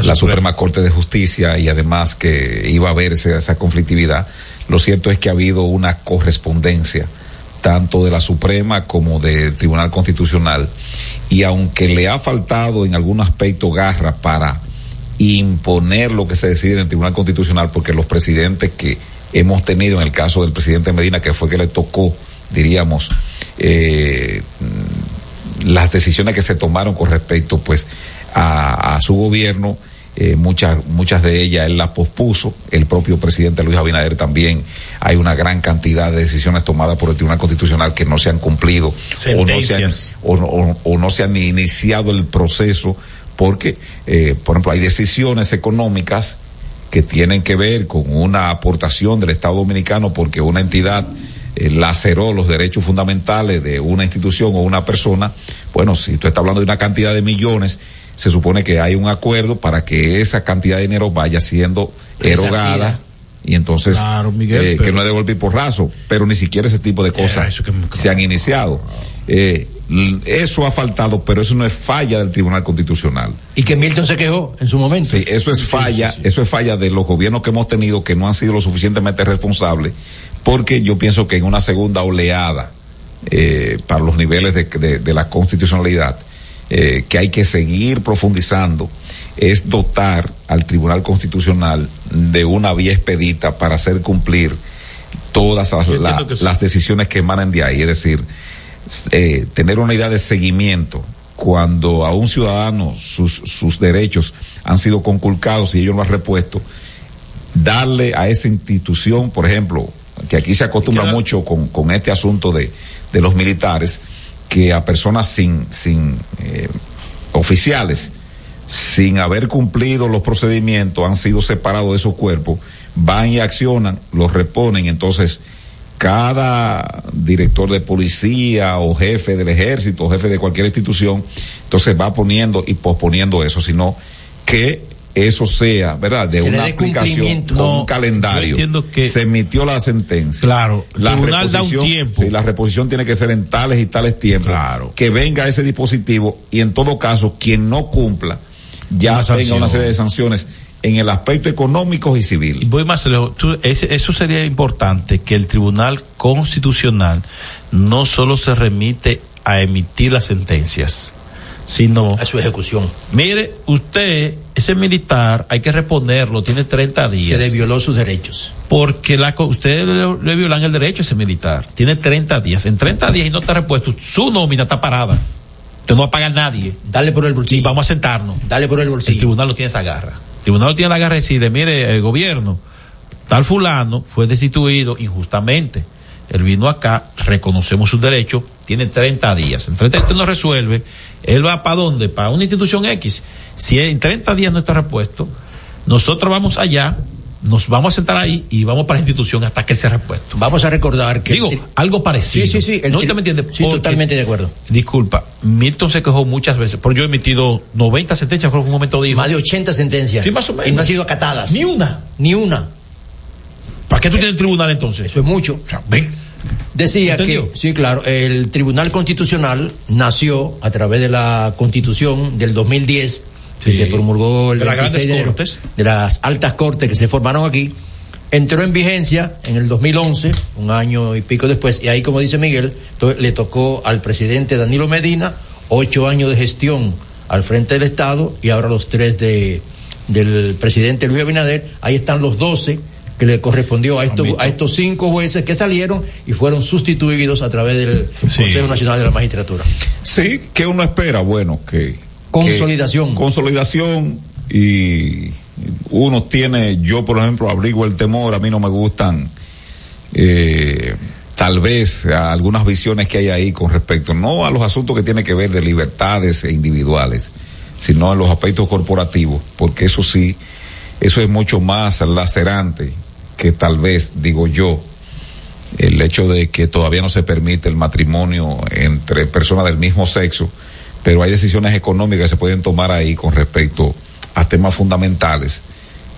la Suprema Corte de Justicia y además que iba a haber ese- esa conflictividad. Lo cierto es que ha habido una correspondencia tanto de la Suprema como del Tribunal Constitucional y aunque le ha faltado en algún aspecto garra para imponer lo que se decide en el Tribunal Constitucional porque los presidentes que hemos tenido en el caso del presidente Medina que fue que le tocó diríamos eh, las decisiones que se tomaron con respecto pues a, a su gobierno eh, muchas muchas de ellas él las pospuso. El propio presidente Luis Abinader también. Hay una gran cantidad de decisiones tomadas por el Tribunal Constitucional que no se han cumplido o no se han, o, o- o no se han ni iniciado el proceso porque eh, por ejemplo hay decisiones económicas que tienen que ver con una aportación del Estado Dominicano porque una entidad eh, laceró los derechos fundamentales de una institución o una persona, bueno, si tú estás hablando de una cantidad de millones, se supone que hay un acuerdo para que esa cantidad de dinero vaya siendo erogada y entonces Claro, Miguel, eh, pero- que no es de golpe y porrazo, pero ni siquiera ese tipo de cosas se han iniciado. Eh, eso ha faltado, pero eso no es falla del Tribunal Constitucional. Y que Milton se quejó en su momento. Sí, eso es falla, eso es falla de los gobiernos que hemos tenido que no han sido lo suficientemente responsables, porque yo pienso que en una segunda oleada eh, para los niveles de, de- de la constitucionalidad eh, que hay que seguir profundizando es dotar al Tribunal Constitucional de una vía expedita para hacer cumplir todas la- sí. las decisiones que emanen de ahí, es decir, eh, tener una idea de seguimiento cuando a un ciudadano sus, sus derechos han sido conculcados y ellos lo han repuesto, darle a esa institución, por ejemplo, que aquí se acostumbra mucho con, con este asunto de, de los militares, que a personas sin, sin eh, oficiales, sin haber cumplido los procedimientos, han sido separados de esos cuerpos, van y accionan, los reponen, entonces cada director de policía o jefe del ejército o jefe de cualquier institución, entonces va poniendo y posponiendo eso, sino que eso sea, ¿verdad? De Se una aplicación con No, un calendario. entiendo que- se emitió la sentencia. Claro, el la tribunal da un reposición- tiempo. sí, la reposición tiene que ser en tales y tales tiempos. Que venga ese dispositivo y en todo caso, quien no cumpla ya Una tenga sanción. una serie de sanciones en el aspecto económico y civil. Voy más lejos. Tú- ese- eso sería importante que el Tribunal Constitucional no solo se remite a emitir las sentencias, sino a su ejecución. Mire, usted, ese militar, hay que reponerlo, tiene 30 Se días. le violó sus derechos. Porque la, usted le, le violan el derecho a ese militar. Tiene 30 días. En 30 días y no está repuesto, su nómina está parada. Usted no va a pagar a nadie. Dale por el bolsillo. Y vamos a sentarnos. Dale por el bolsillo. El tribunal no tiene esa garra. El tribunal tiene la garra de decirle, mire, el gobierno, tal fulano fue destituido injustamente. Él vino acá, reconocemos sus derechos, tiene 30 días. En 30 días usted no resuelve, él va para dónde? Para una institución X. Si en 30 días no está repuesto, Nosotros vamos allá, nos vamos a sentar ahí y vamos para la institución hasta que él sea repuesto. Vamos a recordar que. Digo, algo parecido. Sí, sí, sí. ¿No usted me entiende? Sí, Porque- totalmente de acuerdo. Disculpa, Milton se quejó muchas veces, pero yo he emitido 90 sentencias, creo que un momento dijo. Más de 80 sentencias. Sí, más o menos. Y no han sido acatadas. Ni una. Ni una. ¿Para qué tú tienes tribunal entonces? Eso es mucho. ven. Decía ¿Entendió? que, sí, claro, el Tribunal Constitucional nació a través de la Constitución del 2010, que Sí. se promulgó el De las 26 de grandes cortes. de las altas cortes que se formaron aquí, entró en vigencia en el 2011, un año y pico después, y ahí, como dice Miguel, le tocó al presidente Danilo Medina ocho años de gestión al frente del Estado y ahora los tres de, del presidente Luis Abinader, ahí están los 12 que le correspondió a estos, a estos cinco jueces que salieron y fueron sustituidos a través del Consejo Nacional de la Magistratura. Sí, que uno espera? Bueno, que... Consolidación. que- consolidación y uno tiene, yo por ejemplo abrigo el temor, a mí no me gustan eh, tal vez a algunas visiones que hay ahí con respecto, no a los asuntos que tienen que ver de libertades individuales, sino a los aspectos corporativos, porque eso sí, eso es mucho más lacerante que tal vez, digo yo, el hecho de que todavía no se permite el matrimonio entre personas del mismo sexo, pero hay decisiones económicas que se pueden tomar ahí con respecto a temas fundamentales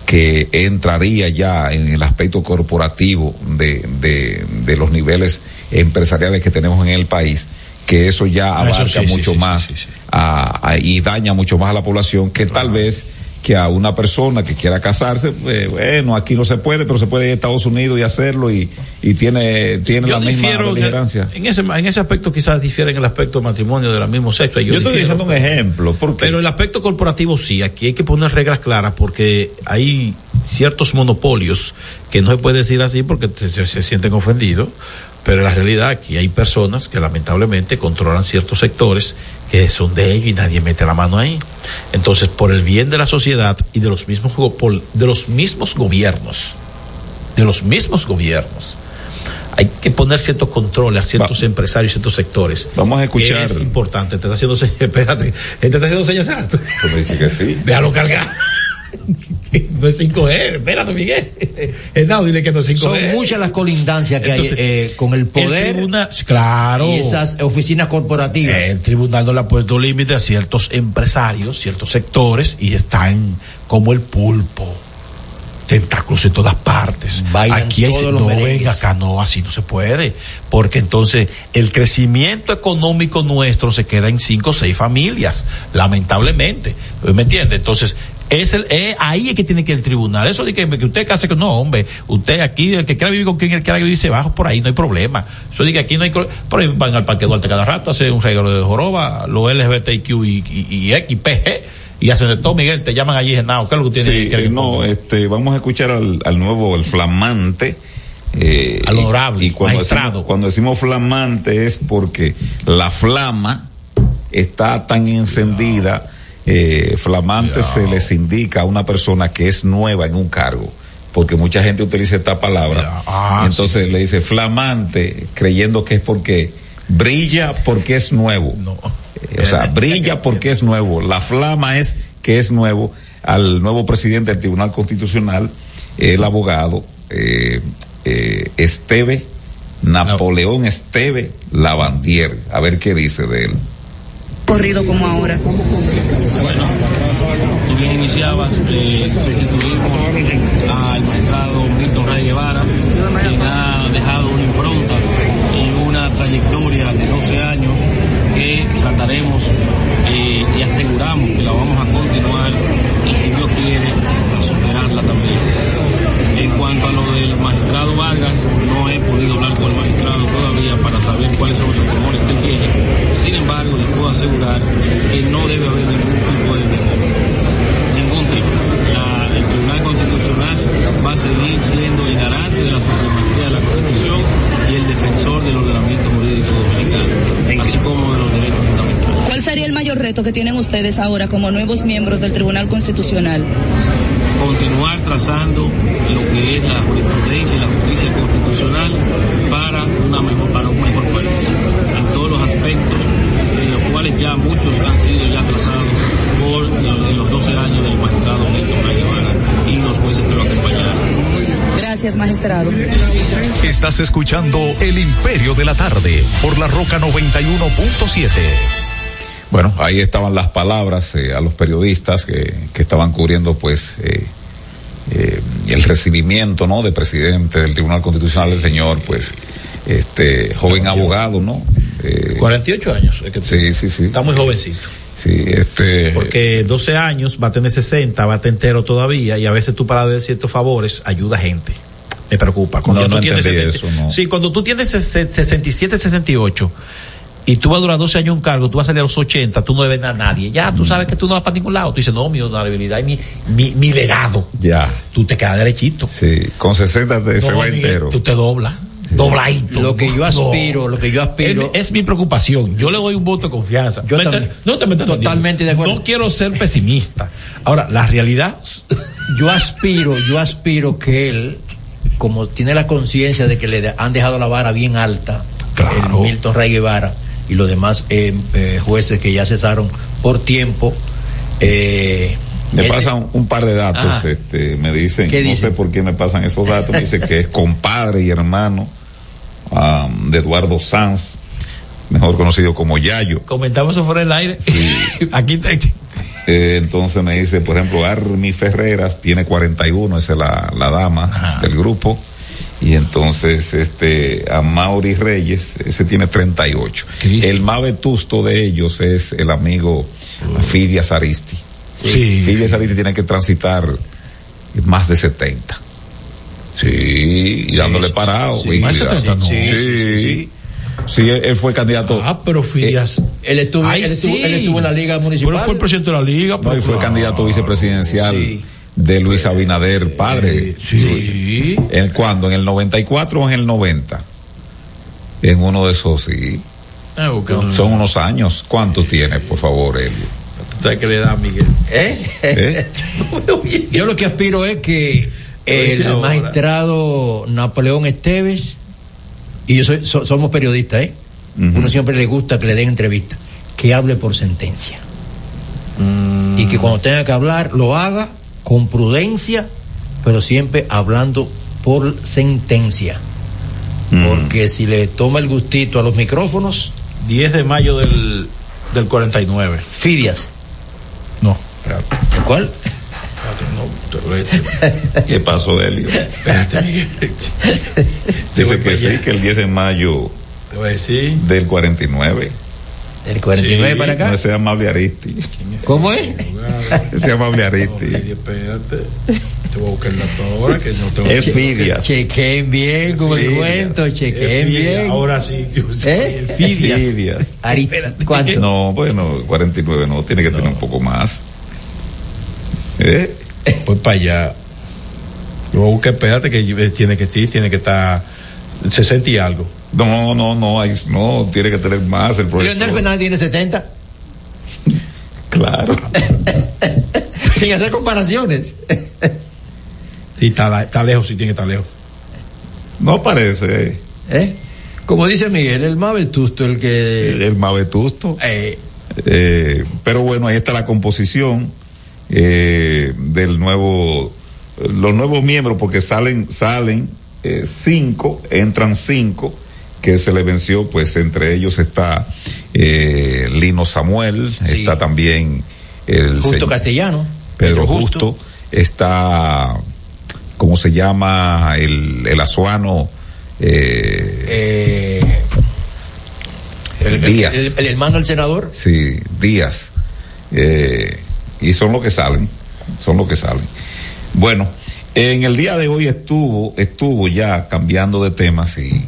que entraría ya en el aspecto corporativo de, de, de los niveles empresariales que tenemos en el país, que eso ya eso abarca sí, mucho sí, sí, más a- a- y daña mucho más a la población que tal vez que a una persona que quiera casarse, eh, bueno, aquí no se puede, pero se puede ir a Estados Unidos y hacerlo y, y tiene, tiene Yo la misma beligerancia. en ese, en ese aspecto quizás difiere en el aspecto de matrimonio del mismo sexo. Ahí Yo estoy diciendo un ejemplo, porque Pero el aspecto corporativo sí, aquí hay que poner reglas claras porque hay ciertos monopolios que no se puede decir así porque se sienten ofendidos, pero la realidad aquí hay personas que lamentablemente controlan ciertos sectores que son de ellos y nadie mete la mano ahí. Entonces, por el bien de la sociedad y de los mismos de los mismos gobiernos, de los mismos gobiernos, hay que poner ciertos controles a ciertos empresarios, ciertos sectores. Vamos a escuchar- Es importante, te está haciendo señas, [laughs] espérate, te está haciendo señas. Pues dice que sí. Déjalo cargar. [laughs] [laughs] no es 5G, espérate, Miguel. [laughs] Dile que no es 5G. Son muchas las colindancias que Entonces, hay eh, con el poder tribunal- claro. y esas oficinas corporativas. El tribunal no le ha puesto límite a ciertos empresarios, ciertos sectores, y están como el pulpo. Tentáculos en todas partes. Bailan Aquí hay, no merengues. venga acá, no, así no se puede. Porque entonces el crecimiento económico nuestro se queda en cinco o seis familias, lamentablemente. ¿Me entiende? Entonces, es el, eh, ahí es que tiene que ir el tribunal. Eso de que, que usted case con, no, hombre, usted aquí, el que quiera vivir con quien él quiera vivir se baja por ahí, no hay problema. Eso de que aquí no hay, por ahí van al Parque Duarte cada rato, hacen un regalo de joroba, los LGBTQ y, y, y X, PG, y hacen de todo, Miguel, te llaman allí, no, ¿qué es lo que tiene Sí, que eh, no, este, vamos a escuchar al, al nuevo, el flamante. Eh, Al honorable, y cuando maestrado. Decimos, cuando decimos flamante es porque la flama está tan encendida. Eh, flamante se les indica a una persona que es nueva en un cargo. Porque mucha gente utiliza esta palabra. Ah, Entonces le dice flamante, creyendo que es porque brilla porque es nuevo. Eh, O sea, brilla porque es nuevo. La flama es que es nuevo. Al nuevo presidente del Tribunal Constitucional, el abogado eh, eh, Esteve, Napoleón Esteve Lavandier. A ver qué dice de él. Corrido como ahora. Bueno, tú bien iniciabas, eh, sustituimos al magistrado Milton Rey Guevara, quien ha dejado una impronta y una trayectoria de 12 años que trataremos eh, y aseguramos que la vamos a continuar y si Dios quiere, a superarla también. En cuanto a lo del magistrado Vargas, no he podido hablar con el magistrado todavía para saber cuáles son los temores que él tiene. Sin embargo, les puedo asegurar que no debe haber ningún tipo de temor. Ningún tipo. La- el Tribunal Constitucional va a seguir siendo el garante de la supremacía de la Constitución y el defensor del ordenamiento jurídico dominicano, así como de los derechos fundamentales. ¿Cuál sería el mayor reto que tienen ustedes ahora como nuevos miembros del Tribunal Constitucional? continuar trazando lo que es la jurisprudencia y la justicia constitucional para, una mejor, para un mejor país, en todos los aspectos, de los cuales ya muchos han sido ya trazados por los 12 años del magistrado Néstor Guevara y los jueces que lo acompañaron. Gracias, magistrado. Estás escuchando El Imperio de la Tarde por la Roca 91.7. Bueno, ahí estaban las palabras eh, a los periodistas que, que estaban cubriendo pues eh, eh, el recibimiento, ¿no? De presidente del Tribunal Constitucional del señor, pues, este joven abogado, ¿no? Eh, 48 años. es que sí, sí, sí. Está muy jovencito. Sí, este. Porque 12 años, va a tener 60, va a estar entero todavía, y a veces tú para ver ciertos favores ayuda a gente. Me preocupa. Cuando No, tú no tienes entendí 70 eso, no. Sí, cuando tú tienes ses- 67, 68, y tú vas a durar 12 años en un cargo, tú vas a salir a los 80, tú no debes nada a nadie. Ya, Mm. tú sabes que tú no vas para ningún lado. Tú dices, no, mi honorabilidad y mi, mi, mi legado. Ya. Tú te quedas derechito. Sí, con 60 te, se No, va Miguel, entero. Tú te doblas. Dobladito. Lo que yo No. aspiro, lo que yo aspiro. Es, es mi preocupación. Yo le doy un voto de confianza. Yo también. no te metas Totalmente de acuerdo. No quiero ser pesimista. Ahora, la realidad. [laughs] Yo aspiro, yo aspiro que él, como tiene la conciencia de que le han dejado la vara bien alta, el Milton Ray Guevara y los demás eh, eh, jueces que ya cesaron por tiempo, eh, Me él- pasan un par de datos, Ajá. este, me dicen, ¿Qué no dicen? sé por qué me pasan esos datos, me dice que es compadre y hermano am, de Eduardo Sanz, mejor conocido como Yayo. Comentamos eso fuera del aire. [laughs] Aquí te. Eh, entonces me dice, por ejemplo, Armi Ferreras tiene 41, esa es la, la dama del grupo. Y entonces, este, a Mauri Reyes, ese tiene 38. El más vetusto de ellos es el amigo Fidias Aristi. Sí. Fidias Aristi tiene que transitar más de 70. Sí, y Sí, dándole parado. sí, y más de cuidado. 70, no. Sí, sí, sí. Sí, él, él fue candidato. Ah, pero Fidias. él estuvo, Ay, él, estuvo, él estuvo en la liga municipal. Pero fue el presidente de la liga. No, pero y fue claro. candidato vicepresidencial Sí. De Luis Abinader, padre. Sí. ¿En cuándo? ¿En el 94 o en el 90? En uno de esos, sí. Ah, Son unos años. ¿Cuánto tiene, por favor, Elio? ¿Tú ¿Sabes qué le da a Miguel? ¿Eh? ¿Eh? Yo lo que aspiro es que el ahora. magistrado Napoleón Esteves, y yo soy, so- somos periodistas, ¿eh? Uno siempre le gusta que le den entrevista, que hable por sentencia. Mm. Y que cuando tenga que hablar, lo haga con prudencia, pero siempre hablando por sentencia. Mm. Porque si le toma el gustito a los micrófonos, 10 de mayo del, del 49. Fidias. No, espérate. ¿Cuál? No, te- [laughs] ¿Qué pasó, Elio? espérate, Miguel. [laughs] Dice que sí, que el 10 de mayo Te voy a decir. del 49. Del 49 Sí, para acá. No, ese es amable Aristi. ¿Cómo es? Es amable Aristi. Espérate. Te voy a buscar la ahora que no tengo. Es Fidias. Chequen bien con el cuento, chequen bien. Ahora sí. yo sé, ¿Eh? es Fidias. Fidias. Ari, ¿Cuánto? No, bueno, 49 no, tiene que tener un poco más. ¿Eh? Pues para allá. Yo voy a buscar, espérate, que tiene que sí, tiene que estar 60 y algo. No, no, no, hay, no, tiene que tener más el Leonel profesor. Fernández tiene 70. Claro. [laughs] Sin hacer comparaciones. Sí, está, está lejos, sí tiene que estar lejos. No parece. ¿Eh? Como dice Miguel, el más vetusto, el que. El más vetusto. Eh, Eh, pero bueno, ahí está la composición eh, del nuevo, los nuevos miembros, porque salen, salen eh, cinco, entran cinco, que se le venció, pues entre ellos está eh, Lino Samuel, Sí. está también el Justo señor Castellano. Pedro Justo. Justo, está, ¿cómo se llama? El, el azuano, eh, Eh, el, Díaz. el- el hermano del senador. Sí, días. Eh, y son los que salen, son los que salen. Bueno, en el día de hoy estuvo, estuvo ya cambiando de temas y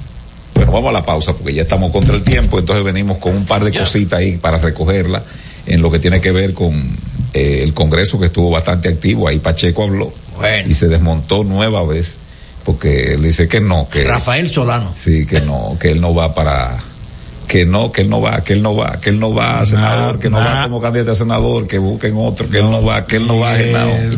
bueno, vamos a la pausa porque ya estamos contra el tiempo, entonces venimos con un par de cositas ahí para recogerla en lo que tiene que ver con eh, el Congreso que estuvo bastante activo, ahí Pacheco habló Bueno. y se desmontó nueva vez porque él dice que no, que Rafael Solano. Sí, que no, que él no va para, que no, que él no va, que él no va, que él no va a senador, que no va como candidato a senador, que busquen otro, que él no va, que él no va a senador.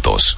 Santos.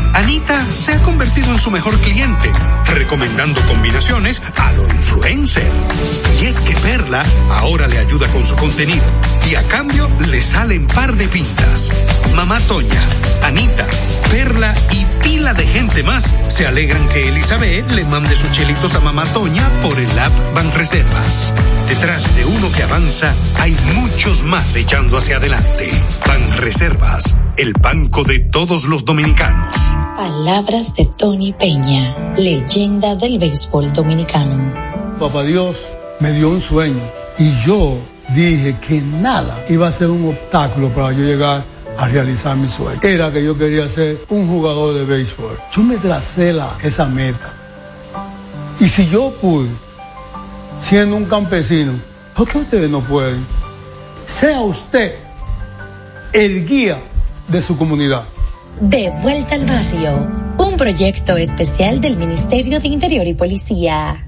Anita se ha convertido en su mejor cliente, recomendando combinaciones a lo influencer. Y es que Perla ahora le ayuda con su contenido y a cambio le salen par de pintas. Mamá Toña, Anita, Perla y pila de gente más se alegran que Elizabeth le mande sus chelitos a Mamá Toña por el app Banreservas. Detrás de uno que avanza hay muchos más echando hacia adelante. Banreservas, el banco de todos los dominicanos. Palabras de Tony Peña, leyenda del béisbol dominicano. Papá Dios me dio un sueño y yo dije que nada iba a ser un obstáculo para yo llegar a realizar mi sueño. Era que yo quería ser un jugador de béisbol. Yo me tracé la, esa meta. Y si yo pude, siendo un campesino, ¿por qué ustedes no pueden? Sea usted el guía de su comunidad. De vuelta al barrio, un proyecto especial del Ministerio de Interior y Policía.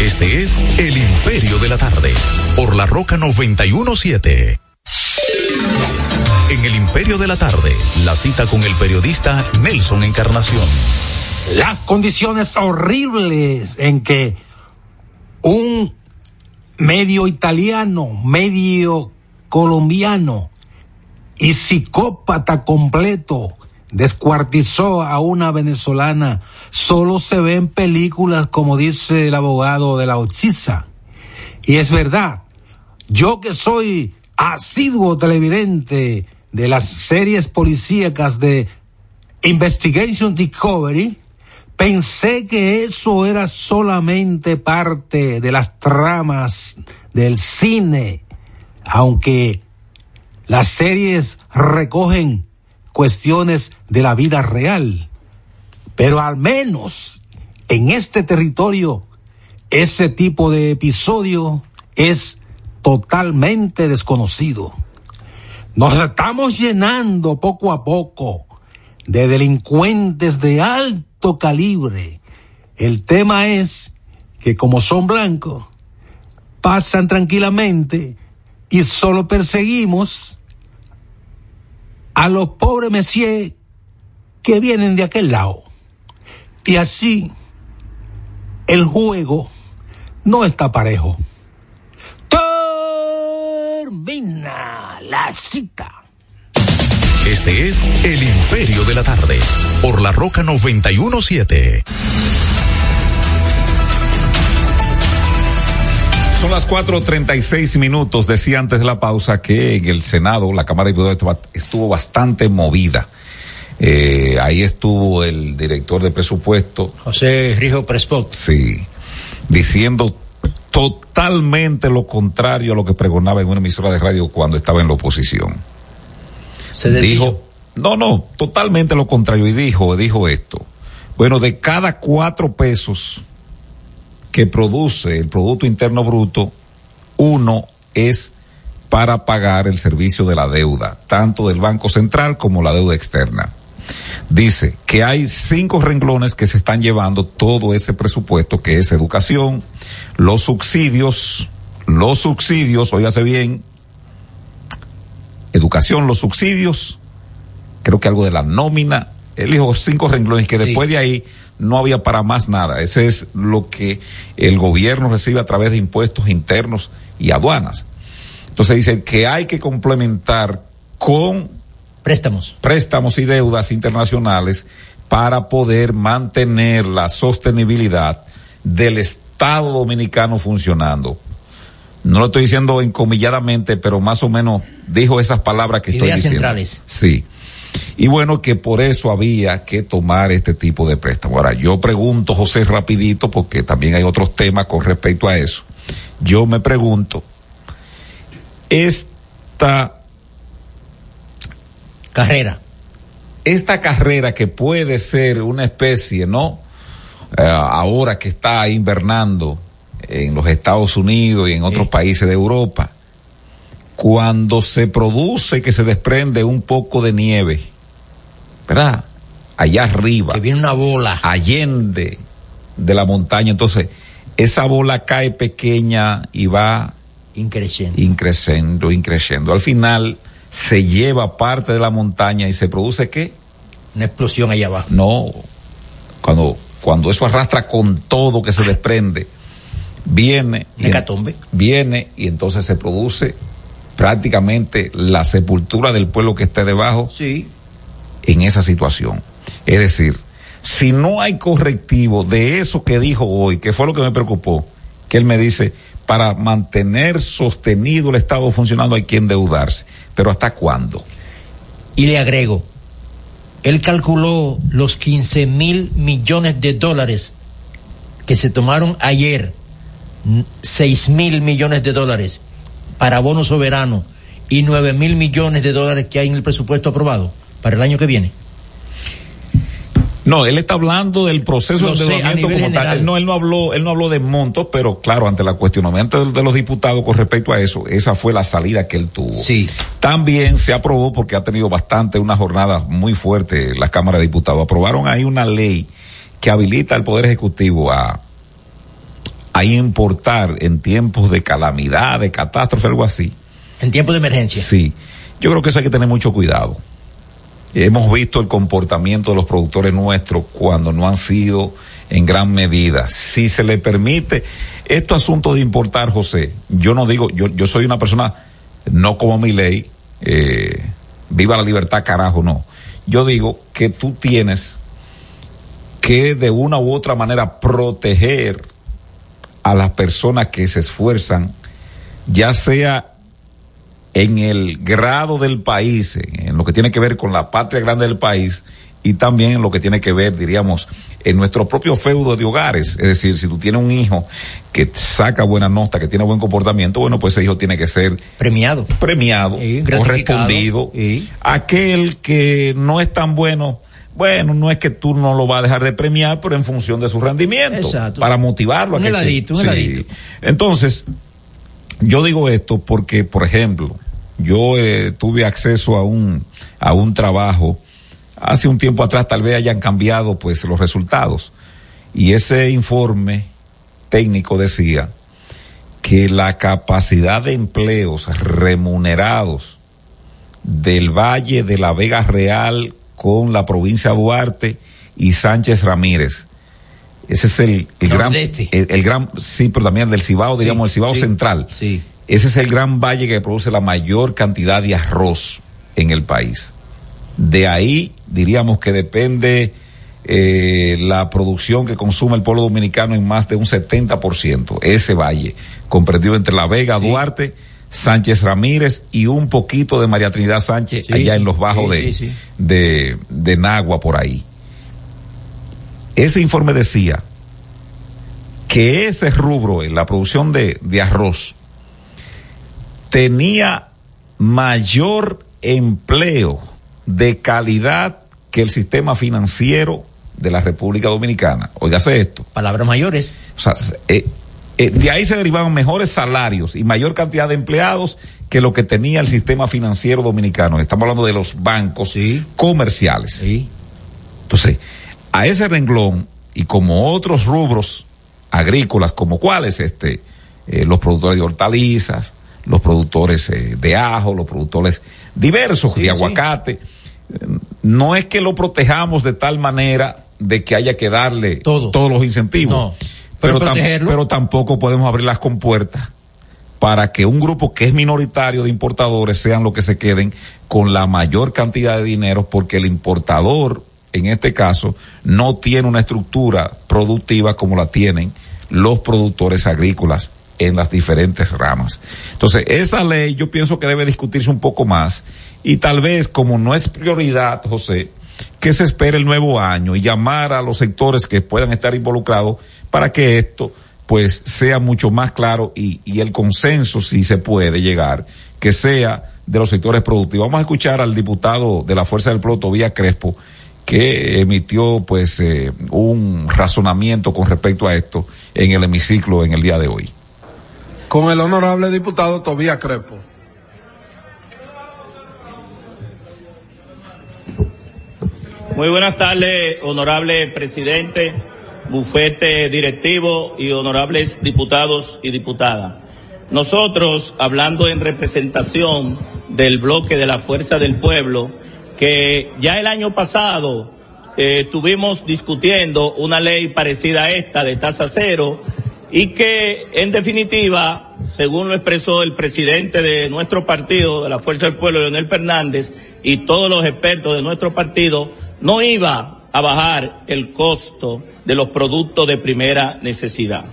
Este es El Imperio de la Tarde, por la Roca 917. En El Imperio de la Tarde, la cita con el periodista Nelson Encarnación. Las condiciones horribles en que un medio italiano, medio colombiano y psicópata completo descuartizó a una venezolana solo se ve en películas como dice el abogado de la Ochiza. Y es verdad, yo que soy asiduo televidente de las series policíacas de Investigation Discovery, pensé que eso era solamente parte de las tramas del cine, aunque las series recogen cuestiones de la vida real. Pero al menos en este territorio, ese tipo de episodio es totalmente desconocido. Nos estamos llenando poco a poco de delincuentes de alto calibre. El tema es que como son blancos, pasan tranquilamente y solo perseguimos a los pobres messieurs que vienen de aquel lado. Y así el juego no está parejo. Termina la cita. Este es El Imperio de la Tarde, por la Roca 917. Son las 4.36 minutos. Decía antes de la pausa que en el Senado la Cámara de Diputados estuvo bastante movida. Eh, ahí estuvo el director de presupuesto. José Rijo Prespot. Sí. Diciendo totalmente lo contrario a lo que pregonaba en una emisora de radio cuando estaba en la oposición. Se dijo, no, no, totalmente lo contrario. Y dijo, dijo esto. Bueno, de cada cuatro pesos que produce el Producto Interno Bruto, uno es para pagar el servicio de la deuda, tanto del Banco Central como la deuda externa. Dice que hay cinco renglones que se están llevando todo ese presupuesto, que es educación, los subsidios, los subsidios, óyase bien, educación, los subsidios, creo que algo de la nómina, él dijo cinco renglones que después de ahí no había para más nada. Ese es lo que el gobierno recibe a través de impuestos internos y aduanas. Entonces dice que hay que complementar con préstamos, préstamos y deudas internacionales para poder mantener la sostenibilidad del Estado dominicano funcionando. No lo estoy diciendo encomilladamente, pero más o menos dijo esas palabras que estoy Ideas diciendo. centrales. Sí. Y bueno, que por eso había que tomar este tipo de préstamo. Ahora, yo pregunto, José, rapidito, porque también hay otros temas con respecto a eso. Yo me pregunto, esta carrera, esta carrera que puede ser una especie, ¿no? Eh, ahora que está invernando en los Estados Unidos y en otros países de Europa, cuando se produce que se desprende un poco de nieve, ¿verdad? Allá arriba. Que viene una bola. Allende de la montaña. Entonces, esa bola cae pequeña y va increciendo. Increciendo, increciendo. Al final se lleva parte de la montaña y se produce qué? Una explosión allá abajo. No. Cuando, cuando eso arrastra con todo que se desprende, viene. Hecatombe. viene y entonces se produce prácticamente la sepultura del pueblo que esté debajo sí. en esa situación. Es decir, si no hay correctivo de eso que dijo hoy, que fue lo que me preocupó, que él me dice, para mantener sostenido el Estado funcionando hay que endeudarse. Pero ¿hasta cuándo? Y le agrego, Él calculó los 15 mil millones de dólares que se tomaron ayer, 6 mil millones de dólares para bono soberano y 9 mil millones de dólares que hay en el presupuesto aprobado para el año que viene. No, él está hablando del proceso de endeudamiento como tal. Él no, él no habló, él no habló de montos, pero claro, ante la cuestionamiento de, de los diputados con respecto a eso, esa fue la salida que él tuvo. Sí. También se aprobó porque ha tenido bastante, una jornada muy fuerte la Cámara de Diputados. Aprobaron ahí una ley que habilita al Poder Ejecutivo a, a importar en tiempos de calamidad, de catástrofe, algo así. En tiempo de emergencia. Sí. Yo creo que eso hay que tener mucho cuidado. Hemos visto el comportamiento de los productores nuestros cuando no han sido en gran medida. Si se le permite, esto asunto de importar, José, yo no digo, yo, yo soy una persona, no como mi ley, eh, viva la libertad, carajo, no. Yo digo que tú tienes que de una u otra manera proteger a las personas que se esfuerzan, ya sea en el grado del país, en lo que tiene que ver con la patria grande del país y también en lo que tiene que ver, diríamos, en nuestro propio feudo de hogares. Es decir, si tú tienes un hijo que saca buena nota, que tiene buen comportamiento, bueno, pues ese hijo tiene que ser premiado, premiado, correspondido. Aquel que no es tan bueno, bueno, no es que tú no lo vas a dejar de premiar, pero en función de su rendimiento, Exacto. para motivarlo. a Un que heladito, un heladito. Entonces, yo digo esto porque, por ejemplo, yo eh, tuve acceso a un, a un trabajo hace un tiempo atrás, tal vez hayan cambiado pues los resultados. Y ese informe técnico decía que la capacidad de empleos remunerados del Valle de la Vega Real con la provincia de Duarte y Sánchez Ramírez. Ese es el, el gran, Nordeste. el, el gran, sí, pero también del Cibao, Sí, digamos, el Cibao sí, Central. sí. Ese es el gran valle que produce la mayor cantidad de arroz en el país. De ahí diríamos que depende eh, la producción que consume el pueblo dominicano en más de un 70%. Ese valle, comprendido entre La Vega, Duarte, Sánchez Ramírez y un poquito de María Trinidad Sánchez Sí, allá sí, en los bajos de, de, de Nagua por ahí. Ese informe decía que ese rubro en la producción de, de arroz tenía mayor empleo de calidad que el sistema financiero de la República Dominicana. Óigase esto. Palabras mayores. O sea, eh, eh, de ahí se derivaban mejores salarios y mayor cantidad de empleados que lo que tenía el sistema financiero dominicano. Estamos hablando de los bancos comerciales. Entonces, a ese renglón y como otros rubros agrícolas, como cuáles, este, eh, los productores de hortalizas, los productores eh, de ajo, los productores diversos de aguacate, no es que lo protejamos de tal manera de que haya que darle todos los incentivos. No, pero tam- pero tampoco podemos abrir las compuertas para que un grupo que es minoritario de importadores sean los que se queden con la mayor cantidad de dinero porque el importador en este caso no tiene una estructura productiva como la tienen los productores agrícolas en las diferentes ramas. Entonces, esa ley yo pienso que debe discutirse un poco más y tal vez como no es prioridad, José, que se espere el nuevo año y llamar a los sectores que puedan estar involucrados para que esto pues sea mucho más claro y, el consenso, si se puede llegar, que sea de los sectores productivos. Vamos a escuchar al diputado de la Fuerza del Pueblo, Tobías Crespo, que emitió pues eh, un razonamiento con respecto a esto en el hemiciclo en el día de hoy. Con el honorable diputado Tobías Crepo. Muy buenas tardes, honorable presidente, bufete directivo y honorables diputados y diputadas. Nosotros, hablando en representación del bloque de la Fuerza del Pueblo, que ya el año pasado eh, estuvimos discutiendo una ley parecida a esta de tasa cero y que en definitiva, según lo expresó el presidente de nuestro partido, de la Fuerza del Pueblo, Leonel Fernández, y todos los expertos de nuestro partido, no iba a bajar el costo de los productos de primera necesidad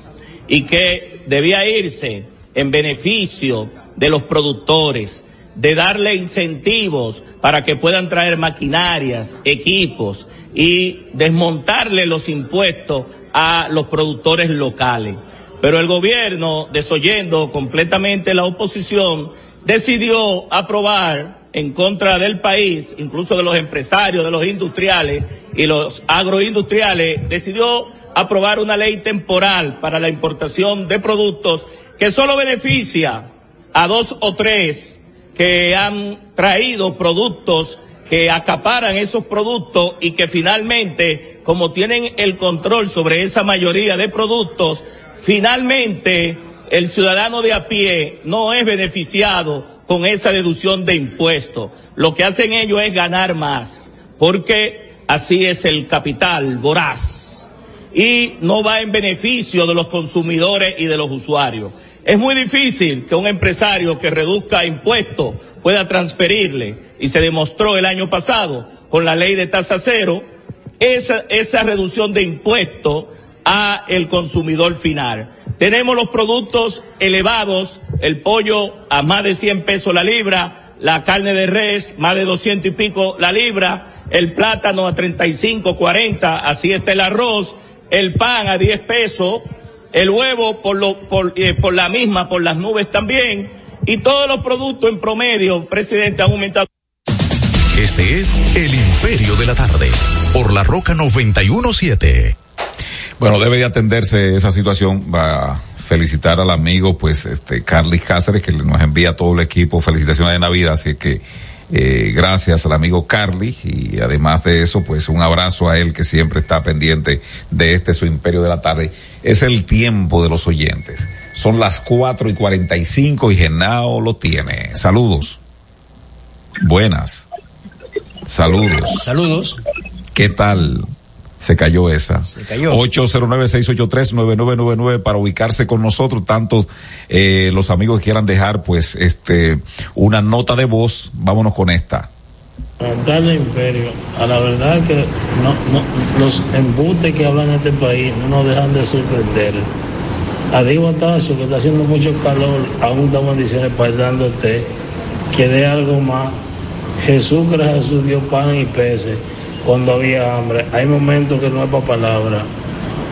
y que debía irse en beneficio de los productores, de darle incentivos para que puedan traer maquinarias, equipos y desmontarle los impuestos a los productores locales. Pero el gobierno, desoyendo completamente la oposición, decidió aprobar en contra del país, incluso de los empresarios, de los industriales y los agroindustriales, decidió aprobar una ley temporal para la importación de productos que solo beneficia a dos o tres que han traído productos que acaparan esos productos y que finalmente, como tienen el control sobre esa mayoría de productos, finalmente el ciudadano de a pie no es beneficiado con esa deducción de impuestos. Lo que hacen ellos es ganar más, porque así es el capital voraz y no va en beneficio de los consumidores y de los usuarios. Es muy difícil que un empresario que reduzca impuestos pueda transferirle, y se demostró el año pasado con la ley de tasa cero, esa, esa reducción de impuestos a el consumidor final. Tenemos los productos elevados, el pollo a más de 100 pesos la libra, la carne de res más de 200 y pico la libra, el plátano a 35, 40, así está el arroz, el pan a 10 pesos, el huevo por, lo, por, eh, por la misma, por las nubes también, y todos los productos en promedio, presidente, han aumentado. Este es El Imperio de la Tarde, por la Roca 917. Bueno, debe de atenderse esa situación. Va a felicitar al amigo, pues, este, Carly Cáceres, que nos envía a todo el equipo felicitaciones de Navidad, así que, eh, gracias al amigo Carly y además de eso, pues un abrazo a él que siempre está pendiente de este su imperio de la tarde. Es el tiempo de los oyentes. Son las cuatro y cuarenta y cinco y Genao lo tiene. Saludos. Buenas. Saludos. Saludos. ¿Qué tal? Se cayó esa. Se cayó. 809-683-9999 para ubicarse con nosotros. Tanto eh, los amigos que quieran dejar, pues, este, una nota de voz. Vámonos con esta. Darle imperio. A la verdad que no, no, los embustes que hablan en este país no nos dejan de sorprender. A Diego Tacio, que está haciendo mucho calor, aún estamos en bendiciones para ir dándote, que dé algo más. Jesús, que Jesús, dio pan y peces cuando había hambre. Hay momentos que no es para palabra.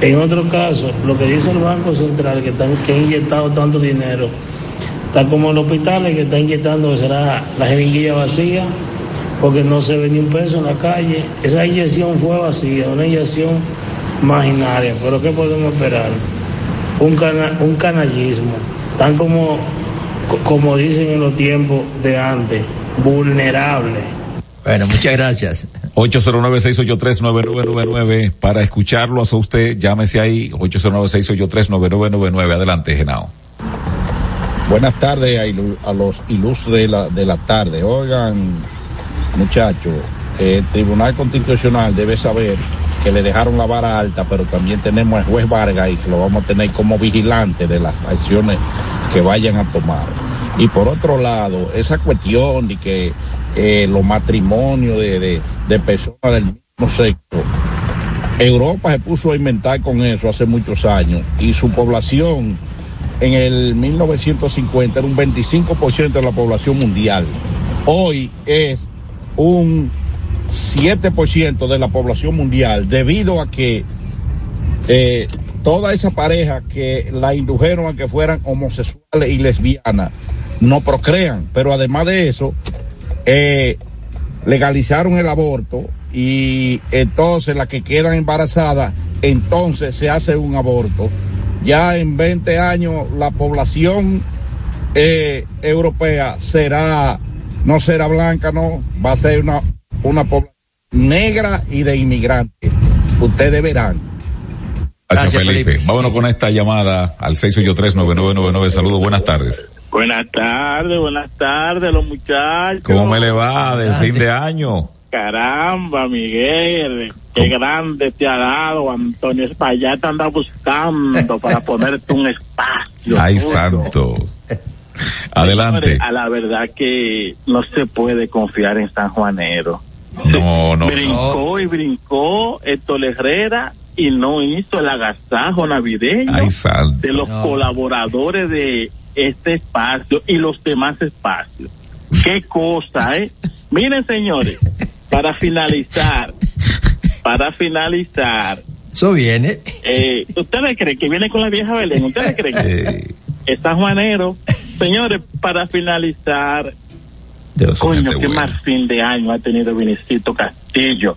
En otro caso, lo que dice el Banco Central, que, están, que ha inyectado tanto dinero, está como el hospital que está inyectando, que será la jeringuilla vacía, porque no se ve ni un peso en la calle. Esa inyección fue vacía, una inyección imaginaria. Pero ¿qué podemos esperar? Un, cana, un canallismo, tan como, como dicen en los tiempos de antes, vulnerable. Bueno, muchas gracias. 809-683-9999 para escucharlo a usted, llámese ahí, 809-683-9999. Adelante, Genao. Buenas tardes a, los ilustres de la, de la tarde. Oigan, muchachos, el Tribunal Constitucional debe saber que le dejaron la vara alta, pero también tenemos al juez Vargas y que lo vamos a tener como vigilante de las acciones que vayan a tomar. Y por otro lado, esa cuestión de que eh, los matrimonios de, de, de, personas del mismo sexo, Europa se puso a inventar con eso hace muchos años y su población en el 1950 era un 25% de la población mundial. Hoy es un 7% de la población mundial debido a que eh, toda esa pareja que la indujeron a que fueran homosexuales y lesbianas no procrean, pero además de eso, eh, legalizaron el aborto y entonces las que quedan embarazadas, entonces se hace un aborto. Ya en 20 años la población eh, europea será, no será blanca, no, va a ser una, una población negra y de inmigrantes. Ustedes verán. Gracias, Gracias Felipe. Felipe. Vámonos con esta llamada al 683-9999. Saludos, buenas tardes. Buenas tardes, buenas tardes, los muchachos. ¿Cómo me le va del fin de año? Caramba, Miguel, qué grande te ha dado, Antonio. Es para allá te anda buscando para ponerte un espacio. Ay, puro. santo. Adelante. A la verdad que no se puede confiar en San Juanero. No, no. Brincó no. y brincó Héctor Herrera y no hizo el agasajo navideño Ay, de los no. colaboradores de este espacio y los demás espacios. Qué cosa, ¿eh? Miren, señores, para finalizar, para finalizar. Eso viene. Eh, ¿Ustedes creen que viene con la vieja Belén? ¿Ustedes creen que está Juanero? Señores, para finalizar, coño, qué más fin de año ha tenido Vinicito Castillo.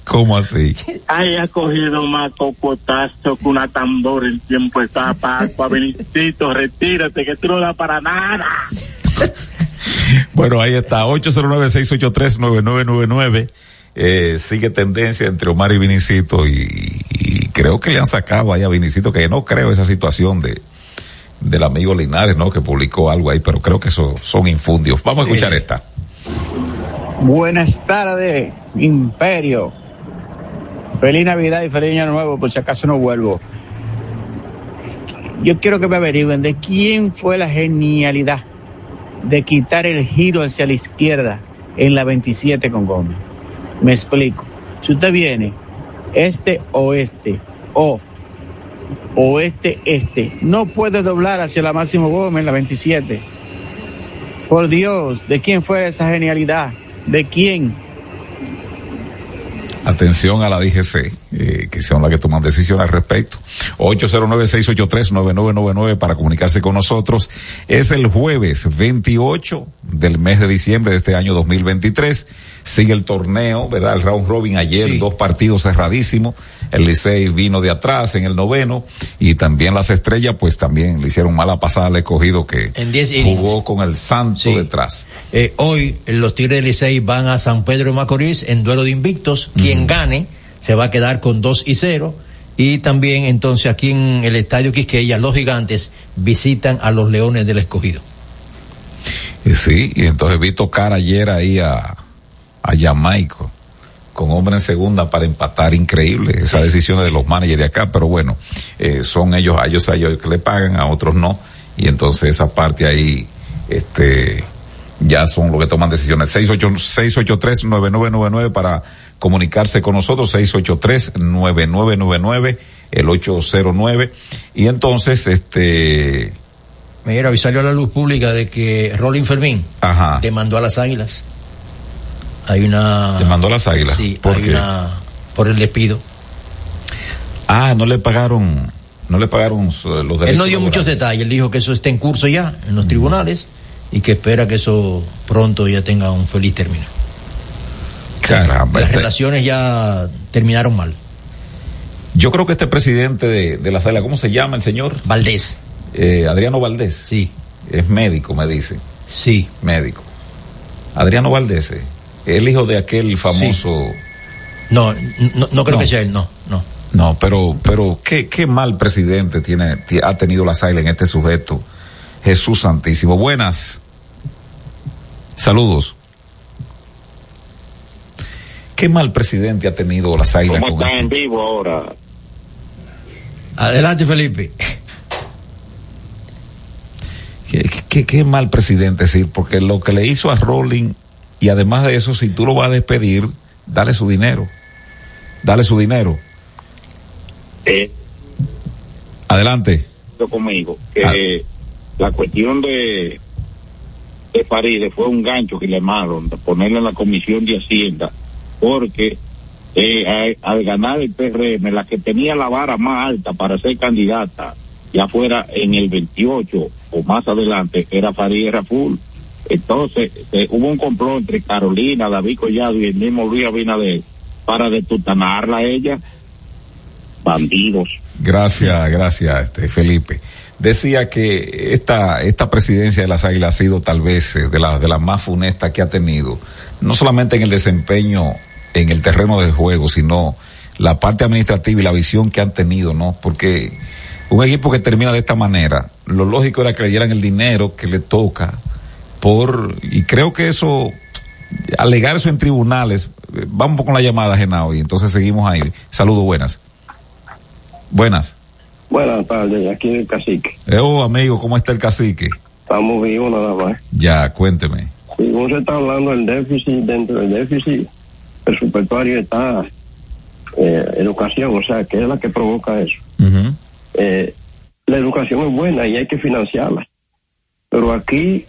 ¿Cómo así? Ay, ha cogido más cocotazo que una tambor en tiempo de Pascua. Vinicito, retírate, que tú no da para nada. Bueno, ahí está, 809-683-9999. Eh, sigue tendencia entre Omar y Vinicito y, y creo que le han sacado ahí a Vinicito, que no creo esa situación de del amigo Linares, ¿no? Que publicó algo ahí, pero creo que eso son infundios. Vamos a escuchar esta. Buenas tardes, Imperio. Feliz Navidad y feliz Año Nuevo, por si acaso no vuelvo. Yo quiero que me averigüen de quién fue la genialidad de quitar el giro hacia la izquierda en la 27 con Gómez. Me explico. Si usted viene este oeste o oeste este, no puede doblar hacia la Máximo Gómez en la 27. Por Dios, ¿de quién fue esa genialidad? ¿De quién? Atención a la DGC, eh, que son las que toman decisiones al respecto. 809-683-9999 para comunicarse con nosotros. Es el jueves 28 del mes de diciembre de este año 2023. Sigue el torneo, ¿verdad? El round robin ayer, Sí. dos partidos cerradísimos. El Licey vino de atrás en el noveno y también las estrellas, pues también le hicieron mala pasada al escogido que En 10 jugó con el Santo detrás. Eh, hoy los Tigres del Licey van a San Pedro de Macorís en duelo de invictos. Quien gane se va a quedar con 2 y 0. Y también entonces aquí en el Estadio Quisqueya los gigantes visitan a los Leones del Escogido. Y sí, y entonces vi tocar ayer ahí a, a Jamaico con hombre en segunda para empatar, increíble, esa decisión de los managers de acá, pero bueno, eh, son ellos, a ellos a ellos que le pagan, a otros no, y entonces esa parte ahí, este, ya son los que toman decisiones. 683-9999 para comunicarse con nosotros, 683-9999, el 809, y entonces, este, Mira, hoy salió a la luz pública de que Rolling Fermín ajá, demandó a las Águilas. Hay una... demandó a las águilas. Sí, ¿Por hay qué? una... Por el despido. Ah, no le pagaron, no le pagaron los derechos. Él no dio laborales. muchos detalles, él dijo que eso está en curso ya en los tribunales y que espera que eso pronto ya tenga un feliz término. Caramba, Las este- relaciones ya terminaron mal. yo creo que este presidente de, de la sala, ¿cómo se llama el señor? Valdés. Eh, Adriano Valdés. Sí. Es médico, me dice. Sí. Médico. Adriano Valdés, eh, el hijo de aquel famoso. No, no, no creo No. que sea él, no, no. No, pero, pero qué, qué mal presidente tiene, ti- ha tenido la SAIL en este sujeto. Jesús Santísimo. Buenas. Saludos. Qué mal presidente ha tenido la SAIL ¿Cómo están este- en vivo ahora? Adelante, Felipe. Qué, qué- qué mal presidente, es decir, porque lo que le hizo a Rolling, y además de eso, si tú lo vas a despedir, dale su dinero. Dale su dinero. Eh, Adelante. conmigo que la cuestión de de Faride fue un gancho que le armaron de ponerle en la comisión de Hacienda porque eh, al ganar el PRM la que tenía la vara más alta para ser candidata ya fuera en el 28 o más adelante era Farideh Raful. Entonces eh, hubo un complot entre Carolina David Collado y el mismo Luis Abinader para detutanarla a ella. Bandidos. Gracias, gracias, este, Felipe. Decía que esta, esta presidencia de las Águilas ha sido tal vez eh, de las de las más funestas que ha tenido, no solamente en el desempeño en el terreno de juego, sino la parte administrativa y la visión que han tenido, ¿no? Porque un equipo que termina de esta manera, lo lógico era que le dieran el dinero que le toca por, y creo que eso, alegar eso en tribunales, eh, vamos con la llamada, Genao, y entonces seguimos ahí. Saludos, buenas. Buenas. Buenas tardes, aquí el cacique. Eh, oh, amigo, ¿cómo está el cacique? Estamos vivos nada más. Ya, cuénteme. Según se está hablando del déficit, dentro del déficit presupuestario está eh, educación, o sea, que es la que provoca eso. Eh, la educación es buena y hay que financiarla. Pero aquí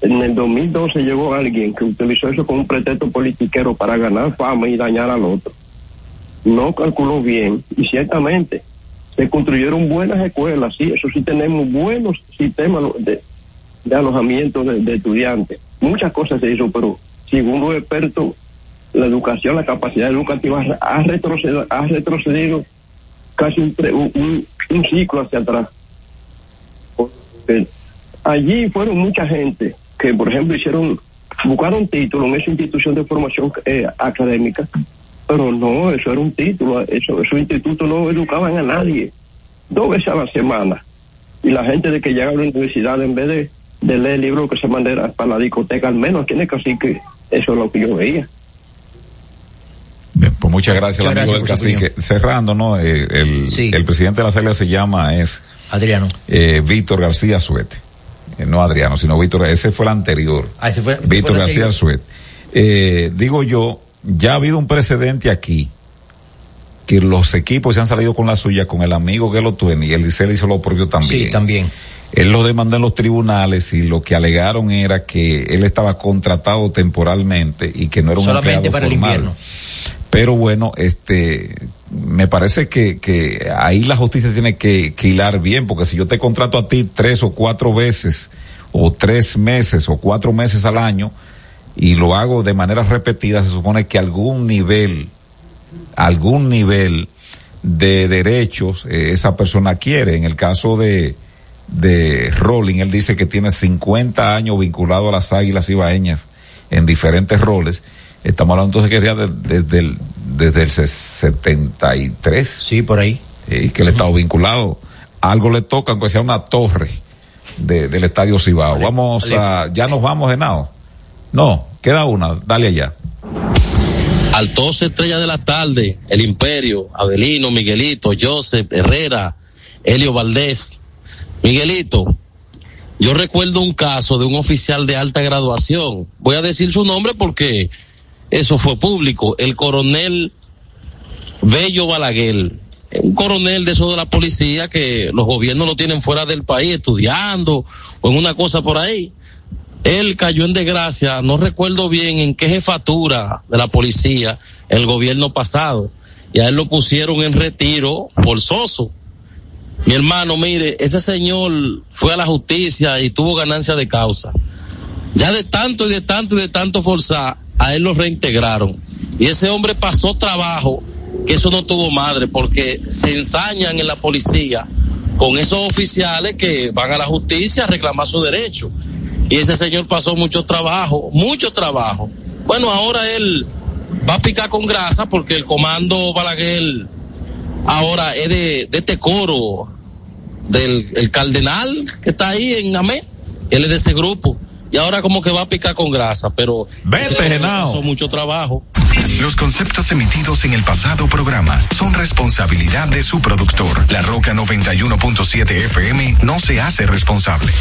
en el 2012 llegó alguien que utilizó eso como un pretexto politiquero para ganar fama y dañar al otro. No calculó bien y ciertamente se construyeron buenas escuelas, sí, eso sí tenemos buenos sistemas de, alojamiento de, estudiantes. Muchas cosas se hizo, pero según los expertos, la educación, la capacidad educativa ha retrocedido, ha retrocedido casi un- un ciclo hacia atrás. Porque allí fueron mucha gente que, por ejemplo, hicieron, buscaron título en esa institución de formación eh, académica, pero no, eso era un título, eso, esos institutos no educaban a nadie, dos veces a la semana. Y la gente de que llega a la universidad, en vez de, de leer libros que se mandan para la discoteca, al menos tiene así que eso es lo que yo veía. Pues muchas gracias, Muchas amigo gracias del cacique. Cerrando, ¿no? Eh, el, el presidente de la Asamblea se llama, es Adriano. eh, Víctor García Suete. Eh, no Adriano, sino Víctor, ese fue el anterior. Ah, ese fue- Víctor fue el García. Suete. Eh, digo yo, ya ha habido un precedente aquí que los equipos se han salido con la suya con el amigo Gelo Tueni y el Licey hizo lo propio también. Sí, también. Él lo demandó en los tribunales y lo que alegaron era que él estaba contratado temporalmente y que no era un Solamente empleado para el invierno. Pero bueno, este, me parece que, que ahí la justicia tiene que, que hilar bien, porque si yo te contrato a ti tres o cuatro veces, o tres meses o cuatro meses al año, y lo hago de manera repetida, se supone que algún nivel, algún nivel de derechos eh, esa persona quiere. En el caso de, de Rolling, él dice que tiene 50 años vinculado a las águilas ibaeñas en diferentes roles. Estamos hablando entonces que sería de- desde el, desde el se- 73. Sí, por ahí. Y que él estado vinculado. Algo le toca, aunque sea una torre de- del Estadio Cibao. Vamos a, ya nos vamos de nada. No, queda una, dale allá. Altos Estrella de la Tarde, El Imperio, Abelino, Miguelito, Joseph, Herrera, Helio Valdés. Miguelito, yo recuerdo un caso de un oficial de alta graduación. Voy a decir su nombre porque eso fue público. El coronel Bello Balaguer. Un coronel de eso de la policía que los gobiernos lo tienen fuera del país estudiando o en una cosa por ahí él cayó en desgracia, no recuerdo bien en qué jefatura de la policía el gobierno pasado, y a él lo pusieron en retiro forzoso. Mi hermano, mire, ese señor fue a la justicia y tuvo ganancia de causa. Ya de tanto y de tanto y de tanto forzar, a él lo reintegraron. Y ese hombre pasó trabajo, que eso no tuvo madre, porque se ensañan en la policía con esos oficiales que van a la justicia a reclamar su derecho. Y ese señor pasó mucho trabajo, mucho trabajo. Bueno, ahora él va a picar con grasa porque el comando Balaguer ahora es de, de este coro del el cardenal que está ahí en Amé. Él es de ese grupo. Y ahora como que va a picar con grasa, pero señor pasó mucho trabajo. Los conceptos emitidos en el pasado programa son responsabilidad de su productor. La Roca 91.7 FM no se hace responsable.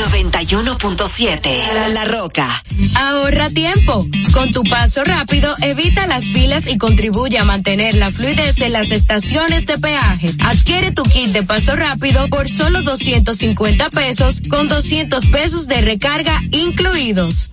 91.7 La, Roca. Ahorra tiempo. Con tu paso rápido, evita las filas y contribuye a mantener la fluidez en las estaciones de peaje. Adquiere tu kit de paso rápido por solo 250 pesos con 200 pesos de recarga incluidos.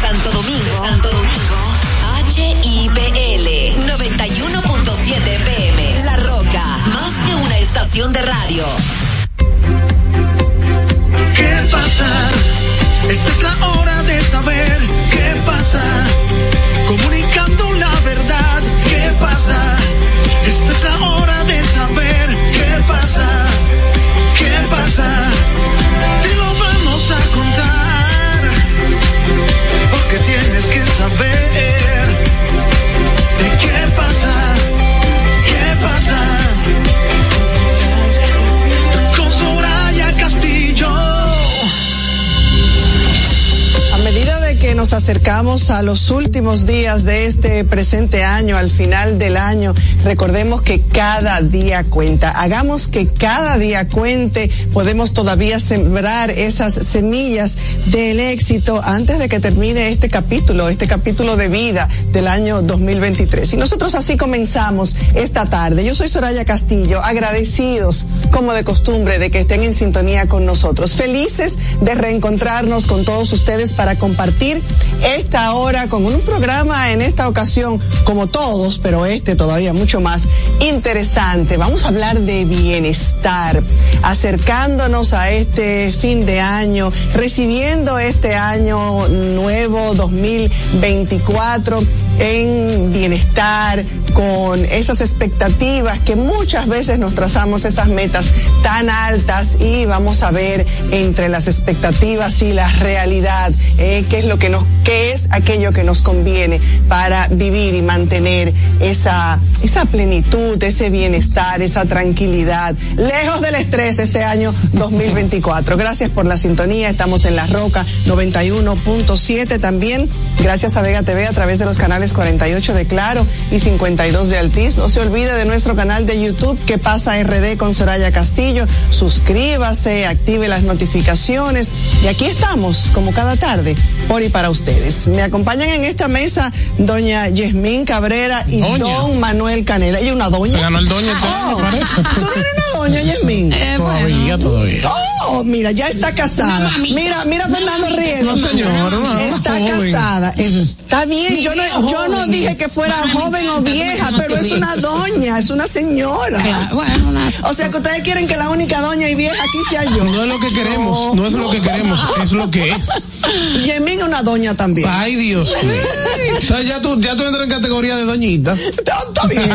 Santo Domingo, Santo Domingo, HIPL 91.7 FM, La Roca, más que una estación de radio. ¿Qué pasa? Esta es la hora de saber qué pasa. Comunica acercamos a los últimos días de este presente año, al final del año, recordemos que cada día cuenta. Hagamos que cada día cuente. Podemos todavía sembrar esas semillas del éxito antes de que termine este capítulo, este capítulo de vida del año 2023. Y nosotros así comenzamos esta tarde. Yo soy Soraya Castillo, agradecidos como de costumbre de que estén en sintonía con nosotros. Felices de reencontrarnos con todos ustedes para compartir esta hora con un programa en esta ocasión, como todos, pero este todavía mucho más interesante. Vamos a hablar de bienestar, acercándonos a este fin de año, recibiendo este año nuevo 2024 en bienestar, con esas expectativas que muchas veces nos trazamos esas metas tan altas y vamos a ver entre las expectativas y la realidad eh, qué es lo que nos es aquello que nos conviene para vivir y mantener esa esa plenitud, ese bienestar, esa tranquilidad, lejos del estrés este año 2024. Gracias por la sintonía, estamos en La Roca 91.7 también, gracias a Vega TV a través de los canales 48 de Claro y 52 de Altiz. No se olvide de nuestro canal de YouTube que pasa RD con Soraya Castillo. Suscríbase, active las notificaciones y aquí estamos como cada tarde por y para ustedes. Me acompañan en esta mesa doña Yasmín Cabrera y Doña. don Manuel Canela. Ella es una doña. Se ganó el doña Oh. ¿Tú no eres una doña, Yasmín? Todavía, todavía. Oh, mira, ya está casada. Mira, mira Fernando riendo. No, señor, no, Está joven. casada. Está bien, yo no, yo no dije que fuera joven o vieja, pero es una doña, es una señora. O sea que ustedes quieren que la única doña y vieja aquí sea yo. No es lo que queremos, no es lo que queremos, es lo que es. Yemin es una doña también. Ay, Dios mío. O sea, ya tú, ya tú entras en categoría de doñita. Está bien,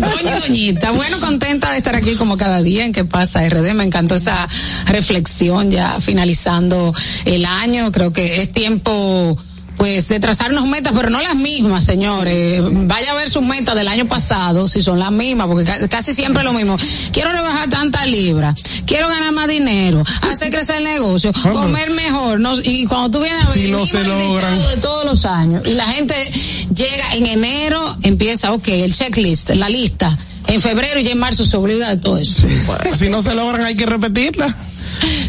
Doña y Doñita, bueno, contenta de estar aquí como cada día en que pasa RD. Me encantó esa reflexión ya finalizando el año. Creo que es tiempo pues de trazarnos metas, pero no las mismas, señores. Vaya a ver sus metas del año pasado, si son las mismas, porque ca- casi siempre es lo mismo. Quiero rebajar tantas libras, quiero ganar más dinero, hacer crecer el negocio, comer mejor. No, y cuando tú vienes a ver Si el no se logran. de todos los años, y la gente llega en enero, empieza, ok, el checklist, la lista. En febrero y en marzo se olvida de todo eso. Si no se logran, hay que repetirla.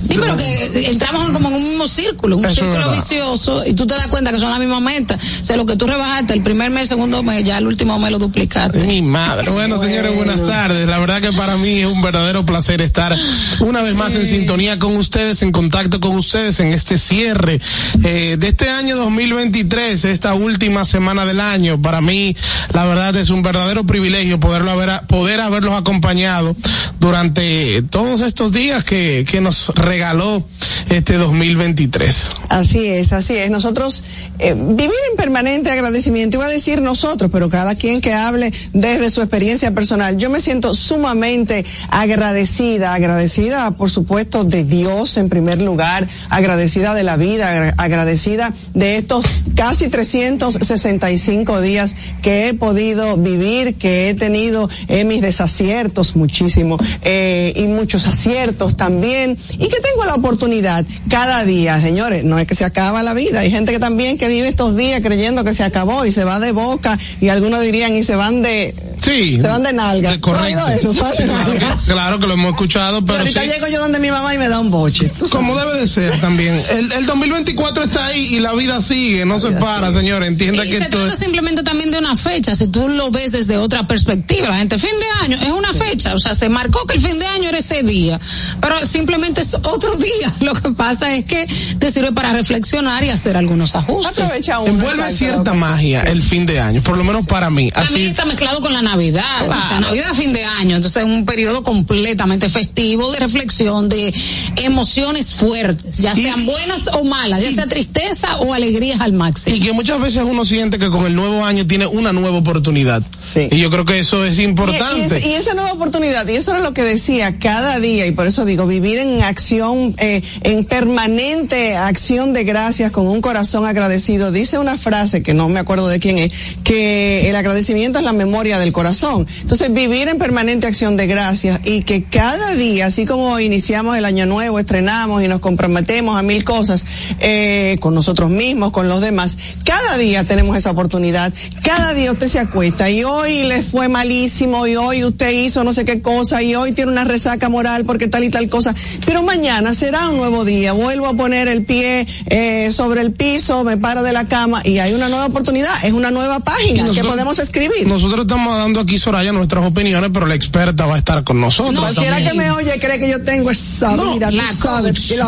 Sí, pero que entramos en como en un mismo círculo, un Eso círculo vicioso, y tú te das cuenta que son las mismas metas. O sea, lo que tú rebajaste el primer mes, el segundo mes, ya el último mes lo duplicaste. Mi madre. Bueno, señores, buenas tardes. La verdad que para mí es un verdadero placer estar una vez más en sintonía con ustedes, en contacto con ustedes en este cierre eh, de este año 2023, esta última semana del año. Para mí, la verdad es un verdadero privilegio poderlo haber, poder haberlos acompañado durante todos estos días que, que nos regaló este 2023. Así es, así es. Nosotros eh, vivir en permanente agradecimiento, iba a decir nosotros, pero cada quien que hable desde su experiencia personal. Yo me siento sumamente agradecida, agradecida por supuesto de Dios en primer lugar, agradecida de la vida, agra- agradecida de estos casi 365 días que he podido vivir, que he tenido eh, mis desaciertos muchísimo eh, y muchos aciertos también y que tengo la oportunidad cada día, señores, no es que se acaba la vida, hay gente que también que vive estos días creyendo que se acabó y se va de boca y algunos dirían y se van de Sí. se van de nalga. de- correcto. Claro nalga. que- Claro que lo hemos escuchado, pero ahorita sí. llego yo donde mi mamá y me da un boche. Como debe de ser también. El, el 2024 está ahí y la vida sigue, no se para, señores. Entienda Y que se esto trata es... simplemente también de una fecha, si tú lo ves desde otra perspectiva, la gente, fin de año es una fecha, o sea, se marcó que el fin de año era ese día, pero simplemente es otro día. [laughs] Lo que pasa es que te sirve para reflexionar y hacer algunos ajustes. Aprovecha uno, Envuelve cierta magia el fin de año, por lo menos para mí. También Así, está mezclado con la Navidad, o sea, Navidad fin de año, entonces es un periodo completamente festivo de reflexión, de emociones fuertes, ya sean buenas o malas, ya sea tristeza o alegrías al máximo. y que muchas veces uno siente que con el nuevo año tiene una nueva oportunidad. Sí. Y yo creo que eso es Y, y importante. es- y esa nueva oportunidad, y eso era lo que decía cada día, y por eso digo, vivir en acción, eh, en permanente acción de gracias con un corazón agradecido. Dice una frase que no me acuerdo de quién es, que el agradecimiento es la memoria del corazón. Entonces, vivir en permanente acción de gracias y que cada día, así como iniciamos el año nuevo, estrenamos y nos comprometemos a mil cosas, eh, con nosotros mismos, con los demás, cada día tenemos esa oportunidad, cada día usted se acuesta y hoy le fue malísimo y hoy usted hizo no sé qué cosa y hoy tiene una resaca moral porque tal y tal cosa, pero mañana será un nuevo día, vuelvo a poner el pie eh, sobre el piso, me paro de la cama y hay una nueva oportunidad, es una nueva página que podemos escribir. Nosotros estamos dando aquí, Soraya, nuestras opiniones, pero la experta va a estar con nosotros. No, cualquiera también. que me oye cree que yo tengo esa No, vida, tú la sabes, la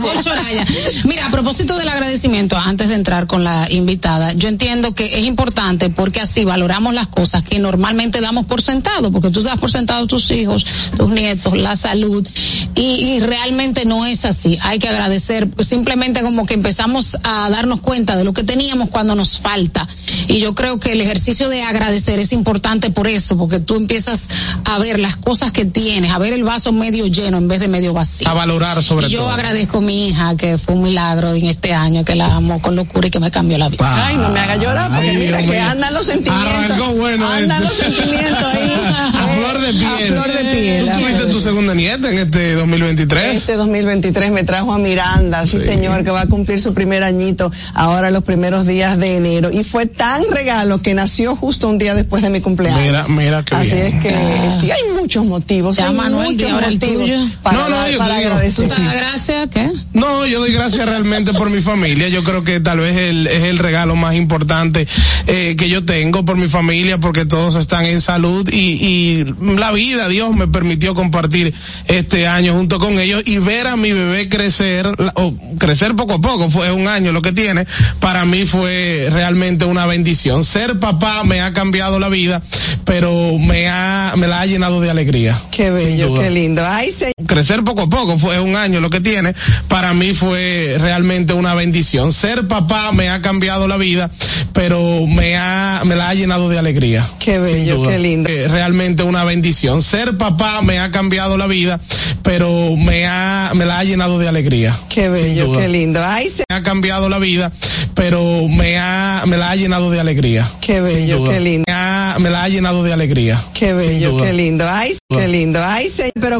coach [laughs] [laughs] Soraya. Mira, a propósito del agradecimiento, antes de entrar con la invitada, yo entiendo que es importante porque así valoramos las cosas que normalmente damos por sentado, porque tú das por sentado tus hijos, tus nietos, la salud, y, y realmente no es así. Hay que agradecer, simplemente como que empezamos a darnos cuenta de lo que teníamos cuando nos falta. Y yo creo que el ejercicio de agradecer es importante por eso, porque tú empiezas a ver las cosas que tienes, a ver el vaso medio lleno en vez de medio vacío. A valorar sobre Y yo todo. agradezco a mi hija, que fue un milagro en este año, que la amo con locura y que me cambió la vida. Ay, no me haga llorar porque Ay, mira Dios que mío. andan los sentimientos. Arrancó bueno Andan este. los sentimientos ahí. [laughs] A flor de piel. A flor de piel. ¿Tú tuviste tu segunda nieta en este 2023? Este 2023 me trajo a Miranda, sí, señor, que va a cumplir su primer añito ahora los primeros días de enero. Y fue tan regalo que nació justo un día después de mi cumpleaños. Mira, mira qué Así bien. es que sí, hay muchos motivos. Ya, hay Manuel, muchos ahora el motivos tuyo. Para, No, no, yo para te digo. agradecer. ¿Tú te das gracias? ¿Qué? No, yo doy gracias realmente por mi familia. Yo creo que tal vez el, es el regalo más importante eh, que yo tengo por mi familia, porque todos están en salud y, y la vida, Dios me permitió compartir este año junto con ellos y ver a mi bebé crecer, o crecer poco a poco, fue un año lo que tiene, para mí fue realmente una bendición. Ser papá me ha cambiado la vida, pero me ha, me la ha llenado de alegría. Qué bello, qué lindo. Ay, se- crecer poco a poco, fue un año lo que tiene, para mí fue realmente una bendición. Ser papá me ha cambiado la vida, pero me ha, me la ha llenado de alegría. Qué bello, qué lindo. Eh, realmente una bendición. Ser papá me ha cambiado la vida, pero me ha, me la ha llenado de alegría. Qué bello, qué lindo. Ay, se- Me ha cambiado la vida, pero me ha, me la ha llenado de alegría. qué bello, qué lindo. Me ha- me la ha llenado de alegría. Qué bello, qué lindo. Ay, qué lindo. Ay, se- pero